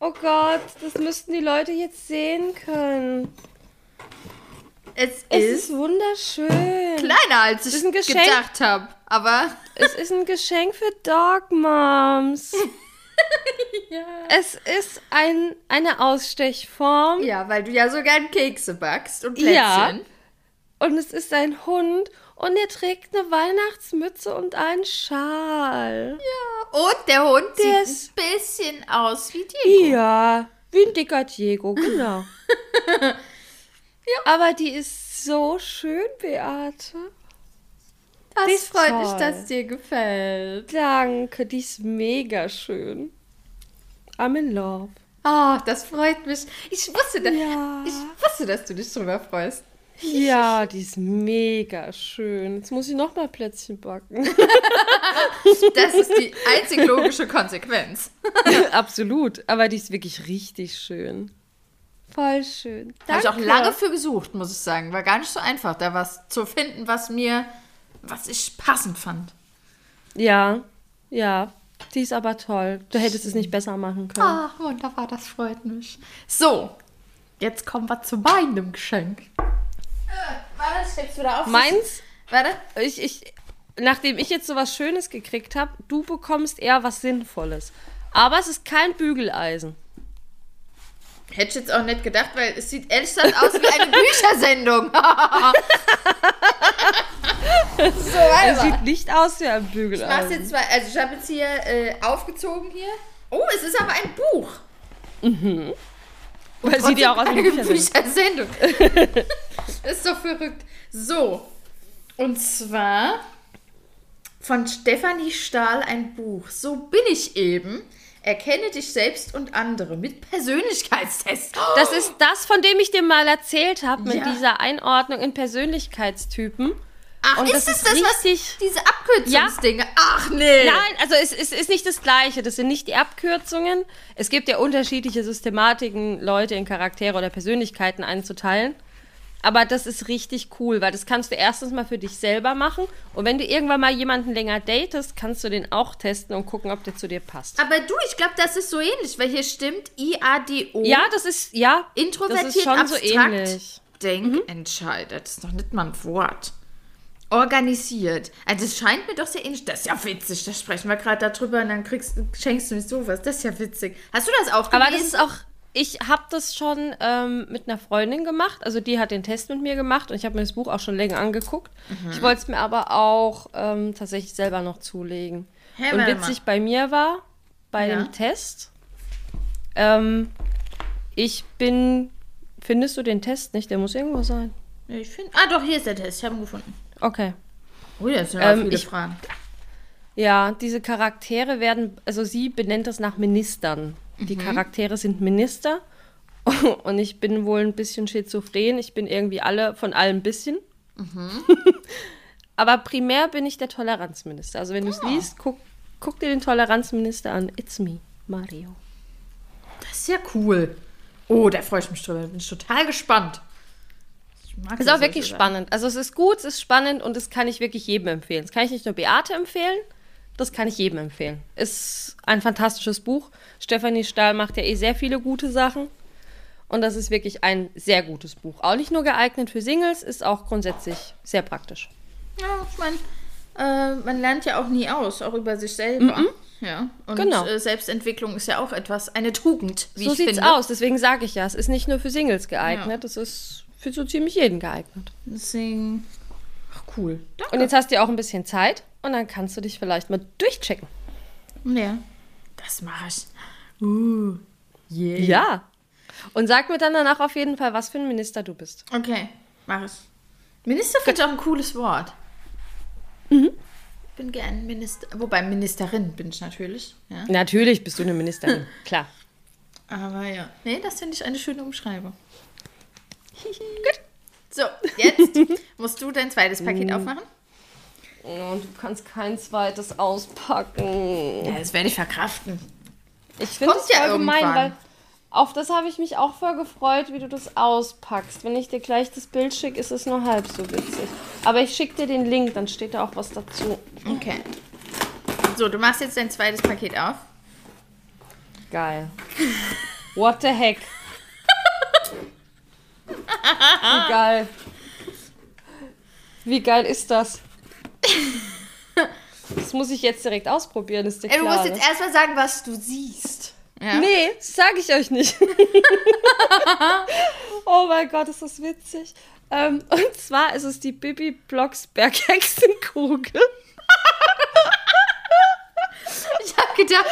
Oh Gott, das müssten die Leute jetzt sehen können. Es, es ist, ist, wunderschön. Kleiner, als ich gedacht habe. Aber. Es ist ein Geschenk für Dog Moms. ja. Es ist ein, eine Ausstechform. Ja, weil du ja so gern Kekse backst und Plätzchen. Ja. Und es ist ein Hund und er trägt eine Weihnachtsmütze und einen Schal. Ja. Und der Hund der sieht ein bisschen aus wie Diego. Ja, wie ein dicker Diego, genau. ja. Aber die ist so schön, Beate. Das freut toll. mich, dass dir gefällt. Danke, die ist mega schön. I'm in love. Oh, das freut mich. Ich wusste, da, ja. ich wusste, dass du dich drüber freust. Ja, die ist mega schön. Jetzt muss ich noch mal Plätzchen backen. das ist die einzig logische Konsequenz. Absolut. Aber die ist wirklich richtig schön. Voll schön. Da habe ich auch lange für gesucht, muss ich sagen. War gar nicht so einfach, da was zu finden, was mir, was ich passend fand. Ja, ja. Die ist aber toll. Du hättest es nicht besser machen können. Ach, wunderbar, das freut mich. So, jetzt kommen wir zu meinem Geschenk. Äh, warte, steckst du wieder auf? Meins? Warte. Ich, ich, nachdem ich jetzt so was Schönes gekriegt habe, du bekommst eher was Sinnvolles. Aber es ist kein Bügeleisen. Hätte ich jetzt auch nicht gedacht, weil es sieht ehrlich gesagt aus wie eine Büchersendung. so, es sieht nicht aus wie ein Bügeleisen. Ich mach's jetzt zwei. Also ich habe jetzt hier äh, aufgezogen hier. Oh, es ist aber ein Buch. Mhm. Und weil sieht ja auch aus wie eine Büchersendung. das ist doch verrückt. So. Und zwar von Stefanie Stahl ein Buch. So bin ich eben. Erkenne dich selbst und andere mit Persönlichkeitstest. Das ist das, von dem ich dir mal erzählt habe, mit ja. dieser Einordnung in Persönlichkeitstypen. Ach, und ist das, ist das richtig, was, diese Abkürzungsdinge? Ja. Ach, nee. Nein, also es, es ist nicht das Gleiche. Das sind nicht die Abkürzungen. Es gibt ja unterschiedliche Systematiken, Leute in Charaktere oder Persönlichkeiten einzuteilen. Aber das ist richtig cool, weil das kannst du erstens mal für dich selber machen. Und wenn du irgendwann mal jemanden länger datest, kannst du den auch testen und gucken, ob der zu dir passt. Aber du, ich glaube, das ist so ähnlich, weil hier stimmt IADO. Ja, das ist, ja. Introvertiert, das ist schon abstrakt, so ähnlich. Denkentscheidet. Mhm. Das ist doch nicht mal ein Wort. Organisiert. Also es scheint mir doch sehr ähnlich. Das ist ja witzig. Da sprechen wir gerade darüber und dann kriegst, schenkst du mir sowas. Das ist ja witzig. Hast du das auch gelesen? Aber das ist auch ich habe das schon ähm, mit einer Freundin gemacht. Also die hat den Test mit mir gemacht und ich habe mir das Buch auch schon länger angeguckt. Mhm. Ich wollte es mir aber auch ähm, tatsächlich selber noch zulegen. Hey, und witzig bei mir war, bei ja. dem Test, ähm, ich bin. Findest du den Test nicht? Der muss irgendwo sein. Ich finde. Ah, doch, hier ist der Test. Ich habe ihn gefunden. Okay. Oh, das sind ähm, viele ich, Fragen. Ja, diese Charaktere werden, also sie benennt das nach Ministern. Die mhm. Charaktere sind Minister und ich bin wohl ein bisschen schizophren. Ich bin irgendwie alle von allem ein bisschen. Mhm. Aber primär bin ich der Toleranzminister. Also wenn du es oh. liest, guck, guck dir den Toleranzminister an. It's me, Mario. Das ist ja cool. Oh, da freue ich mich drüber. Bin ich total gespannt. Es ist auch wirklich spannend. Also es ist gut, es ist spannend und das kann ich wirklich jedem empfehlen. Das kann ich nicht nur Beate empfehlen, das kann ich jedem empfehlen. Ist ein fantastisches Buch. Stefanie Stahl macht ja eh sehr viele gute Sachen. Und das ist wirklich ein sehr gutes Buch. Auch nicht nur geeignet für Singles, ist auch grundsätzlich sehr praktisch. Ja, ich meine, äh, man lernt ja auch nie aus, auch über sich selber. Mhm. Ja, und genau. äh, Selbstentwicklung ist ja auch etwas, eine Tugend, wie so ich sieht's aus, deswegen sage ich ja, es ist nicht nur für Singles geeignet, es ja. ist für so ziemlich jeden geeignet. Deswegen, ach cool. Danke. Und jetzt hast du ja auch ein bisschen Zeit und dann kannst du dich vielleicht mal durchchecken. Ja, das mache ich. Uh, yeah. Ja. Und sag mir dann danach auf jeden Fall, was für ein Minister du bist. Okay, mach es. Minister finde ich auch ein cooles Wort. Mhm. Bin gern Minister. Wobei Ministerin bin ich natürlich. Ja. Natürlich bist du eine Ministerin, klar. Aber ja. Nee, das finde ich eine schöne Umschreibung. Gut. So, jetzt musst du dein zweites Paket mm. aufmachen. Und du kannst kein zweites auspacken. Ja, das werde ich verkraften. Ich finde es ja voll gemein, weil auf das habe ich mich auch voll gefreut, wie du das auspackst. Wenn ich dir gleich das Bild schicke, ist es nur halb so witzig. Aber ich schicke dir den Link, dann steht da auch was dazu. Okay. So, du machst jetzt dein zweites Paket auf. Geil. What the heck? Wie geil. Wie geil ist das? Das muss ich jetzt direkt ausprobieren, ist dir Ey, Du musst jetzt erstmal sagen, was du siehst. Ja. Nee, sage ich euch nicht. oh mein Gott, ist das witzig. Ähm, und zwar ist es die Bibi Blocksberg Hexenkugel. ich habe gedacht,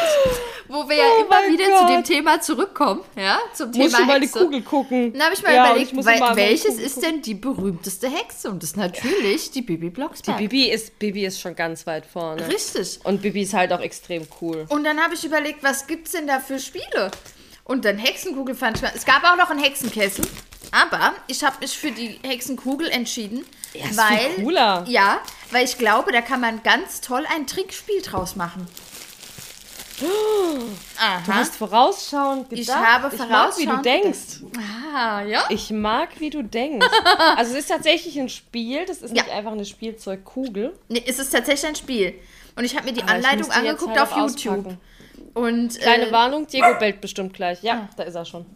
wo wir ja oh immer wieder Gott. zu dem Thema zurückkommen, ja, zum Thema Muss Hexe. mal die Kugel gucken. Dann habe ich mal ja, überlegt, ich weil, welches ist denn die berühmteste Hexe? Und das ist natürlich die Bibi Blocksberg. Die Bibi ist, Bibi ist schon ganz weit vorne. Richtig. Und Bibi ist halt auch extrem cool. Und dann habe ich überlegt, was gibt es denn da für Spiele? Und dann Hexenkugel fand ich. Es gab auch noch einen Hexenkessel. Aber ich habe mich für die Hexenkugel entschieden. Ja, weil, cooler. Ja, weil ich glaube, da kann man ganz toll ein Trickspiel draus machen. Aha. Du hast vorausschauend gedacht. Ich habe vorausschauend ich mag, wie du denkst. Ah, ja. Ich mag, wie du denkst. Also es ist tatsächlich ein Spiel, das ist ja. nicht einfach eine Spielzeugkugel. Nee, es ist tatsächlich ein Spiel. Und ich habe mir die Aber Anleitung angeguckt halt auf YouTube. Und, Kleine äh, Warnung, Diego bellt bestimmt gleich. Ja, ah. da ist er schon.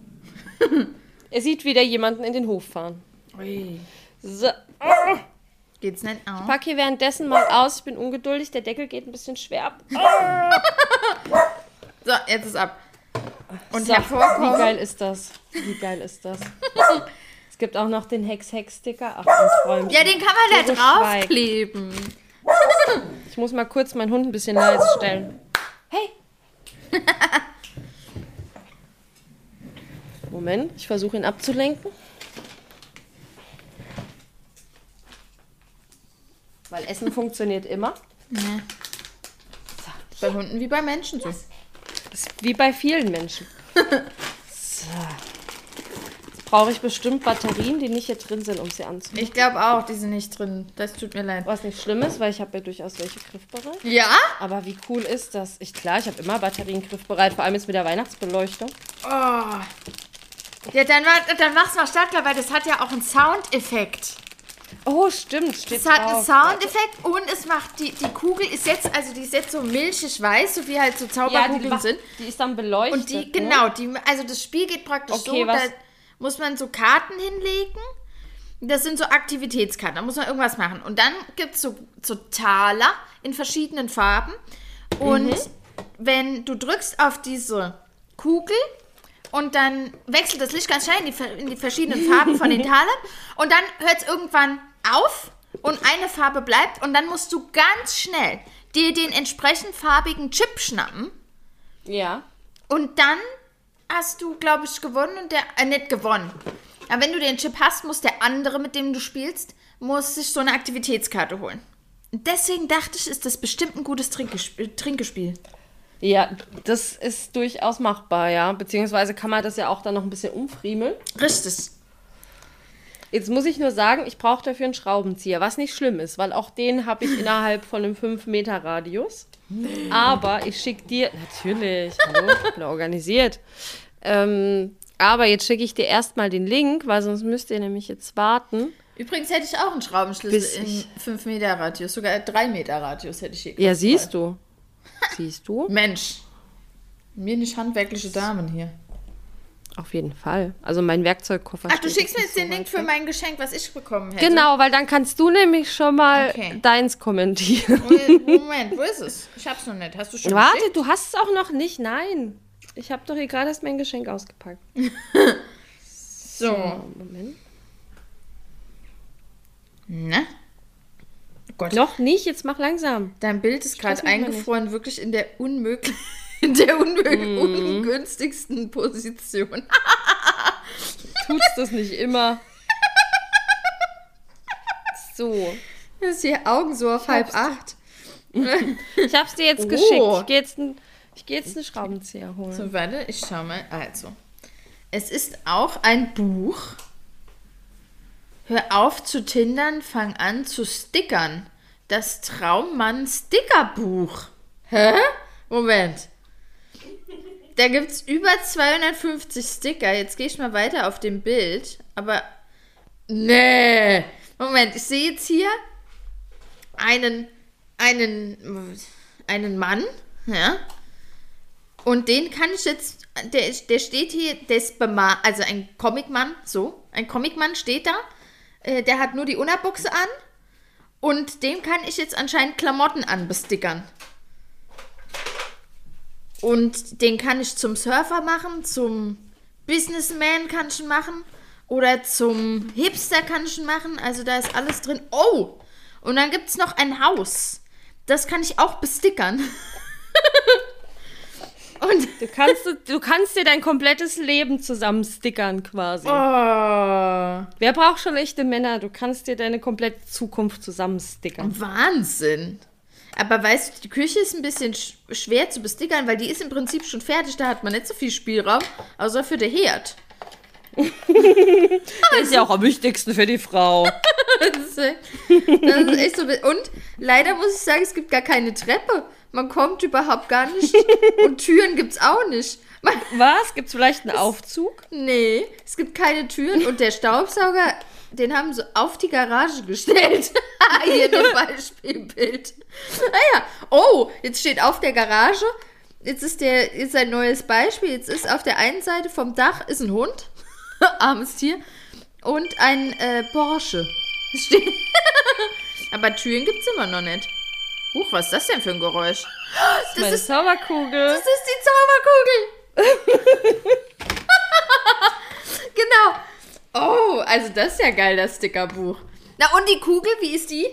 er sieht wieder jemanden in den Hof fahren. Ui. So. Geht's nicht aus? Ich packe hier währenddessen mal aus. Ich bin ungeduldig. Der Deckel geht ein bisschen schwer ab. so, jetzt ist ab. Und so, Wie geil ist das? Wie geil ist das? es gibt auch noch den Hex-Hex-Sticker. Ach, ein Träumchen. Ja, den kann man da draufkleben. Ich muss mal kurz meinen Hund ein bisschen leise stellen. Hey! Moment, ich versuche ihn abzulenken. Weil Essen funktioniert immer. Ja. Bei Hunden wie bei Menschen so. Das ist wie bei vielen Menschen. so. Jetzt brauche ich bestimmt Batterien, die nicht hier drin sind, um sie anzumachen. Ich glaube auch, die sind nicht drin. Das tut mir leid. Was nicht schlimm ist, weil ich habe ja durchaus welche griffbereit. Ja? Aber wie cool ist das? Ich, klar, ich habe immer Batterien griffbereit, vor allem jetzt mit der Weihnachtsbeleuchtung. Oh. Ja, dann, dann mach's mal startklar, weil das hat ja auch einen Soundeffekt. Oh, stimmt. Steht es hat einen Soundeffekt und es macht die, die Kugel ist jetzt, also die ist jetzt so milchig weiß, so wie halt so Zauberkugeln ja, die sind. Die ist dann beleuchtet. Und die, ne? genau, die, also das Spiel geht praktisch okay, so, was? da muss man so Karten hinlegen. Das sind so Aktivitätskarten, da muss man irgendwas machen. Und dann gibt es so, so Taler in verschiedenen Farben. Und mhm. wenn du drückst auf diese Kugel, und dann wechselt das Licht ganz schnell in die, in die verschiedenen Farben von den Talern und dann hört es irgendwann auf und eine Farbe bleibt und dann musst du ganz schnell dir den entsprechend farbigen Chip schnappen. Ja. Und dann hast du, glaube ich, gewonnen und der, äh, nicht gewonnen. Aber wenn du den Chip hast, muss der andere, mit dem du spielst, muss sich so eine Aktivitätskarte holen. Und deswegen dachte ich, ist das bestimmt ein gutes Trinkgespiel. Ja, das ist durchaus machbar, ja. Beziehungsweise kann man das ja auch dann noch ein bisschen umfriemeln. Richtig. Jetzt muss ich nur sagen, ich brauche dafür einen Schraubenzieher, was nicht schlimm ist, weil auch den habe ich innerhalb von einem 5-Meter-Radius. Nee. Aber ich schicke dir, natürlich, hallo, ich bin organisiert. Ähm, aber jetzt schicke ich dir erstmal den Link, weil sonst müsst ihr nämlich jetzt warten. Übrigens hätte ich auch einen Schraubenschlüssel in 5 Meter Radius, sogar 3 Meter Radius hätte ich hier. Ja, siehst du. Siehst du? Mensch. Mir nicht handwerkliche Damen hier. Auf jeden Fall. Also mein Werkzeugkoffer. Ach, du schickst mir jetzt den Link für mein Geschenk, was ich bekommen hätte. Genau, weil dann kannst du nämlich schon mal okay. deins kommentieren. Moment, wo ist es? Ich hab's noch nicht. Hast du schon Warte, geschickt? du hast es auch noch nicht. Nein. Ich habe doch hier gerade erst mein Geschenk ausgepackt. so. so. Moment. Na? Gott. Noch nicht, jetzt mach langsam. Dein Bild ist gerade eingefroren, wirklich in der unmöglich in der mm. ungünstigsten Position. Tut's das nicht immer? So. Das ist hier Augen so auf halb acht. ich hab's dir jetzt oh. geschickt. Ich gehe jetzt, ein, geh jetzt einen Schraubenzieher holen. So, warte, ich schau mal. Also. Es ist auch ein Buch. Hör auf zu tindern, fang an zu stickern. Das Traummann-Stickerbuch. Hä? Moment. Da gibt es über 250 Sticker. Jetzt gehe ich mal weiter auf dem Bild. Aber. Nee. Moment, ich sehe jetzt hier einen, einen, einen Mann, ja. Und den kann ich jetzt, der, der steht hier, bemalt, also ein Comicmann, so, ein Comicmann steht da, äh, der hat nur die Unterbuchse an und dem kann ich jetzt anscheinend Klamotten anbestickern. Und den kann ich zum Surfer machen, zum Businessman kann ich machen oder zum Hipster kann ich machen. Also da ist alles drin. Oh! Und dann gibt es noch ein Haus. Das kann ich auch bestickern. Und du kannst, du kannst dir dein komplettes Leben zusammenstickern quasi. Oh. Wer braucht schon echte Männer? Du kannst dir deine komplette Zukunft zusammenstickern. Wahnsinn. Aber weißt du, die Küche ist ein bisschen sch schwer zu bestickern, weil die ist im Prinzip schon fertig. Da hat man nicht so viel Spielraum, außer für den Herd. das ist ja auch am wichtigsten für die Frau. das, ist, echt so. Und leider muss ich sagen, es gibt gar keine Treppe Man kommt überhaupt gar nicht. Und Türen gibt's auch nicht. Man, Was? Gibt's vielleicht einen Aufzug? Nee, es gibt keine Türen. Und der Staubsauger, den haben sie auf die Garage gestellt. Hier in dem Beispielbild. Naja, oh, jetzt steht auf der Garage. Jetzt ist der, jetzt ein neues Beispiel. Jetzt ist auf der einen Seite vom Dach ist ein Hund. Armes Tier. Und ein äh, Porsche. Aber Türen gibt's immer noch nicht. Huch, was ist das denn für ein Geräusch? Das, das ist Zauberkugel. Das ist die Zauberkugel. genau. Oh, also das ist ja geil, das Stickerbuch. Na und die Kugel, wie ist die?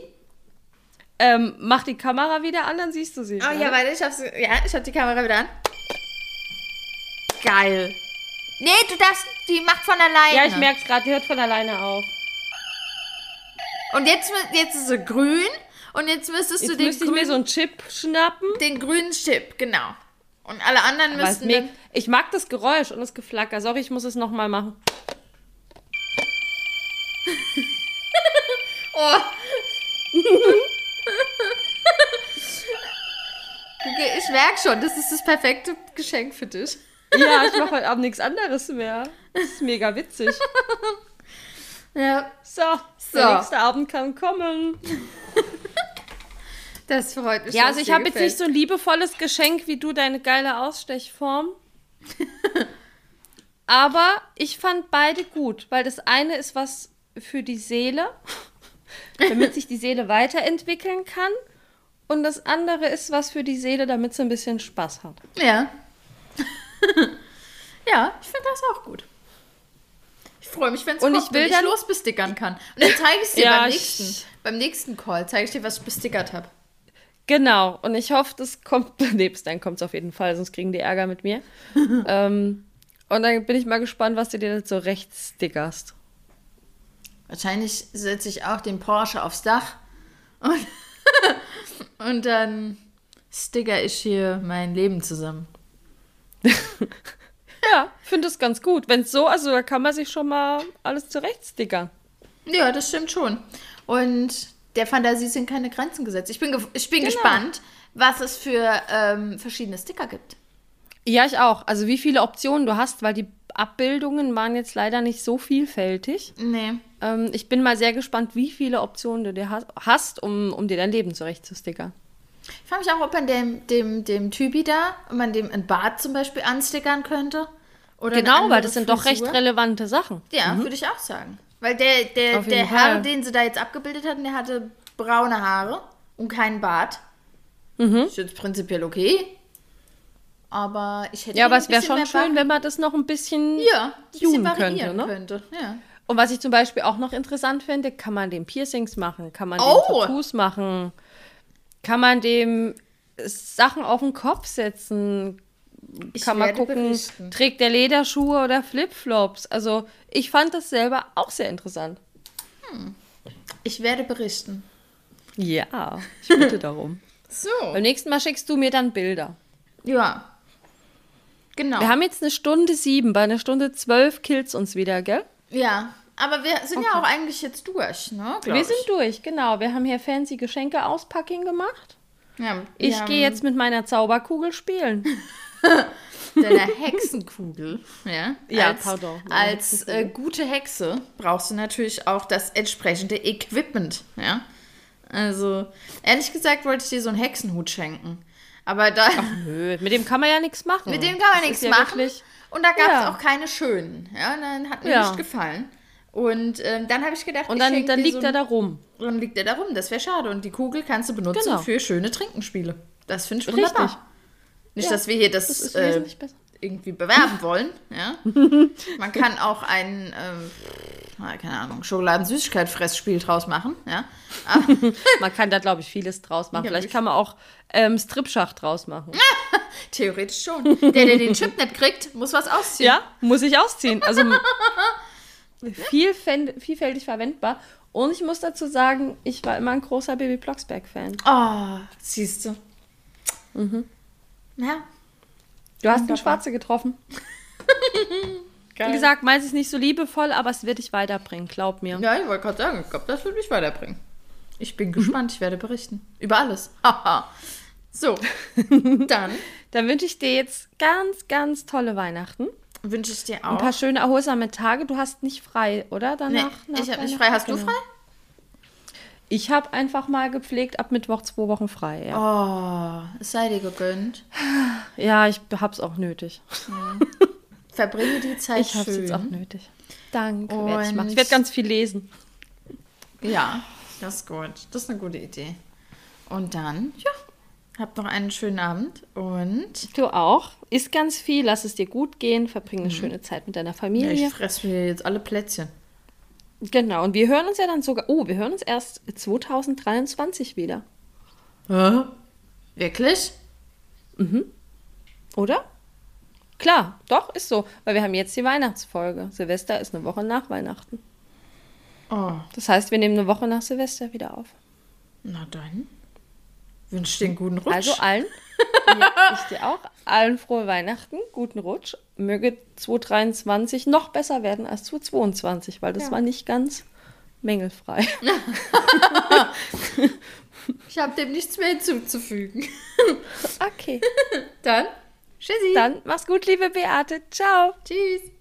Ähm, mach die Kamera wieder an, dann siehst du sie. Oh ne? ja, warte, ich hab's, ja, ich hab die Kamera wieder an. Geil. Nee, du darfst, die macht von alleine. Ja, ich merk's gerade, die hört von alleine auf. Und jetzt, jetzt ist sie grün und jetzt müsstest jetzt du den müsste ich mir so einen Chip schnappen. Den grünen Chip, genau. Und alle anderen Aber müssten. Dann, ich mag das Geräusch und das Geflacker. Sorry, ich muss es nochmal machen. oh. ich merke schon, das ist das perfekte Geschenk für dich. Ja, ich mache heute Abend nichts anderes mehr. Das ist mega witzig. Ja. So, so. der nächste Abend kann kommen. Das freut mich. Ja, also ich habe jetzt nicht so ein liebevolles Geschenk wie du, deine geile Ausstechform. Aber ich fand beide gut, weil das eine ist was für die Seele, damit sich die Seele weiterentwickeln kann. Und das andere ist was für die Seele, damit sie ein bisschen Spaß hat. Ja. ja, ich finde das auch gut. Ich freue mich, wenn es kommt ich will und ich losbestickern kann. Und dann zeige ich dir ja, beim, nächsten, beim nächsten Call, zeige ich dir, was ich bestickert habe. Genau, und ich hoffe, das kommt, nee, bis dann kommt es auf jeden Fall, sonst kriegen die Ärger mit mir. ähm, und dann bin ich mal gespannt, was du dir jetzt so rechts stickerst. Wahrscheinlich setze ich auch den Porsche aufs Dach und, und dann sticker ich hier mein Leben zusammen. ja, finde es ganz gut. Wenn es so, also da kann man sich schon mal alles zurecht stickern. Ja, das stimmt schon. Und der Fantasie sind keine Grenzen gesetzt. Ich bin, ich bin genau. gespannt, was es für ähm, verschiedene Sticker gibt. Ja, ich auch. Also wie viele Optionen du hast, weil die Abbildungen waren jetzt leider nicht so vielfältig. Nee. Ähm, ich bin mal sehr gespannt, wie viele Optionen du dir hast, um, um dir dein Leben zurechtzustickern. Ich frage mich auch, ob man dem, dem, dem Typi da, ob man dem ein Bart zum Beispiel anstickern könnte. Oder genau, weil das sind Frisur. doch recht relevante Sachen. Ja, mhm. würde ich auch sagen. Weil der, der, der Herr, den sie da jetzt abgebildet hatten, der hatte braune Haare und keinen Bart. Mhm. Ist jetzt prinzipiell okay. Aber ich hätte Ja, aber es wäre schon schön, wenn man das noch ein bisschen ja, tunen könnte, ne? könnte. Ja. Und was ich zum Beispiel auch noch interessant finde, kann man dem Piercings machen, kann man oh. dem Tattoos machen, kann man dem Sachen auf den Kopf setzen, ich kann man gucken, berichten. trägt der Lederschuhe oder Flipflops. Also ich fand das selber auch sehr interessant. Hm. Ich werde berichten. Ja, ich bitte darum. So. Beim nächsten Mal schickst du mir dann Bilder. Ja. Genau. Wir haben jetzt eine Stunde sieben. Bei einer Stunde zwölf killt es uns wieder, gell? Ja. Aber wir sind okay. ja auch eigentlich jetzt durch, ne? Wir ich. sind durch, genau. Wir haben hier fancy Geschenke-Auspacking gemacht. Ja, ich gehe jetzt mit meiner Zauberkugel spielen. Deiner Hexenkugel, ja? Ja, als, pardon. Als äh, gute Hexe brauchst du natürlich auch das entsprechende Equipment, ja? Also, ehrlich gesagt wollte ich dir so einen Hexenhut schenken. Aber da. Ach nö, mit dem kann man ja nichts machen. Mit dem kann man nichts ja machen. Wirklich, und da gab es ja. auch keine schönen. Ja, und dann hat mir ja. nicht gefallen. Und ähm, dann habe ich gedacht, und dann, ich dann liegt so er da rum. Dann liegt er da rum, das wäre schade. Und die Kugel kannst du benutzen genau. für schöne Trinkenspiele. Das finde ich wunderbar. Richtig. Nicht, ja, dass wir hier das, das äh, irgendwie bewerben wollen. Ja? Man kann auch ein, ähm, keine Ahnung, Schokoladen-Süßigkeit-Fressspiel draus machen. Ja? man kann da, glaube ich, vieles draus machen. Ja, Vielleicht kann man auch ähm, Stripschacht draus machen. Theoretisch schon. Der, der den Chip nicht kriegt, muss was ausziehen. Ja, muss ich ausziehen. Also vielfältig verwendbar. Und ich muss dazu sagen, ich war immer ein großer Baby Blocksberg-Fan. Oh, siehst du. Mhm. Ja. Du hast eine Schwarze getroffen. Wie gesagt, meins ist nicht so liebevoll, aber es wird dich weiterbringen, glaub mir. Ja, ich wollte gerade sagen, ich glaube, das wird mich weiterbringen. Ich bin mhm. gespannt, ich werde berichten. Über alles. Haha. So, dann. dann wünsche ich dir jetzt ganz, ganz tolle Weihnachten. Wünsche ich dir auch. Ein paar schöne, erholsame Tage. Du hast nicht frei, oder? Danach? Nee, ich habe nicht frei. Hast du frei? Ich habe einfach mal gepflegt, ab Mittwoch zwei Wochen frei. Ja. Oh, es sei dir gegönnt. Ja, ich hab's auch nötig. Mhm. Verbringe die Zeit ich schön. Ich hab's jetzt auch nötig. Danke, werde ich machen. Ich werde ganz viel lesen. Ja, das ist gut. Das ist eine gute Idee. Und dann, ja, habt noch einen schönen Abend und. Du auch. Isst ganz viel, lass es dir gut gehen, verbring eine mhm. schöne Zeit mit deiner Familie. Ja, ich fresse mir jetzt alle Plätzchen. Genau, und wir hören uns ja dann sogar. Oh, wir hören uns erst 2023 wieder. Hä? Wirklich? Mhm. Oder? Klar, doch, ist so. Weil wir haben jetzt die Weihnachtsfolge. Silvester ist eine Woche nach Weihnachten. Oh. Das heißt, wir nehmen eine Woche nach Silvester wieder auf. Na dann. Wünsche dir einen guten Rutsch. Also allen, ja, ich dir auch, allen frohe Weihnachten, guten Rutsch. Möge 2023 noch besser werden als 2022, weil das ja. war nicht ganz mängelfrei. ich habe dem nichts mehr hinzuzufügen. Okay. Dann, tschüssi. Dann mach's gut, liebe Beate. Ciao. Tschüss.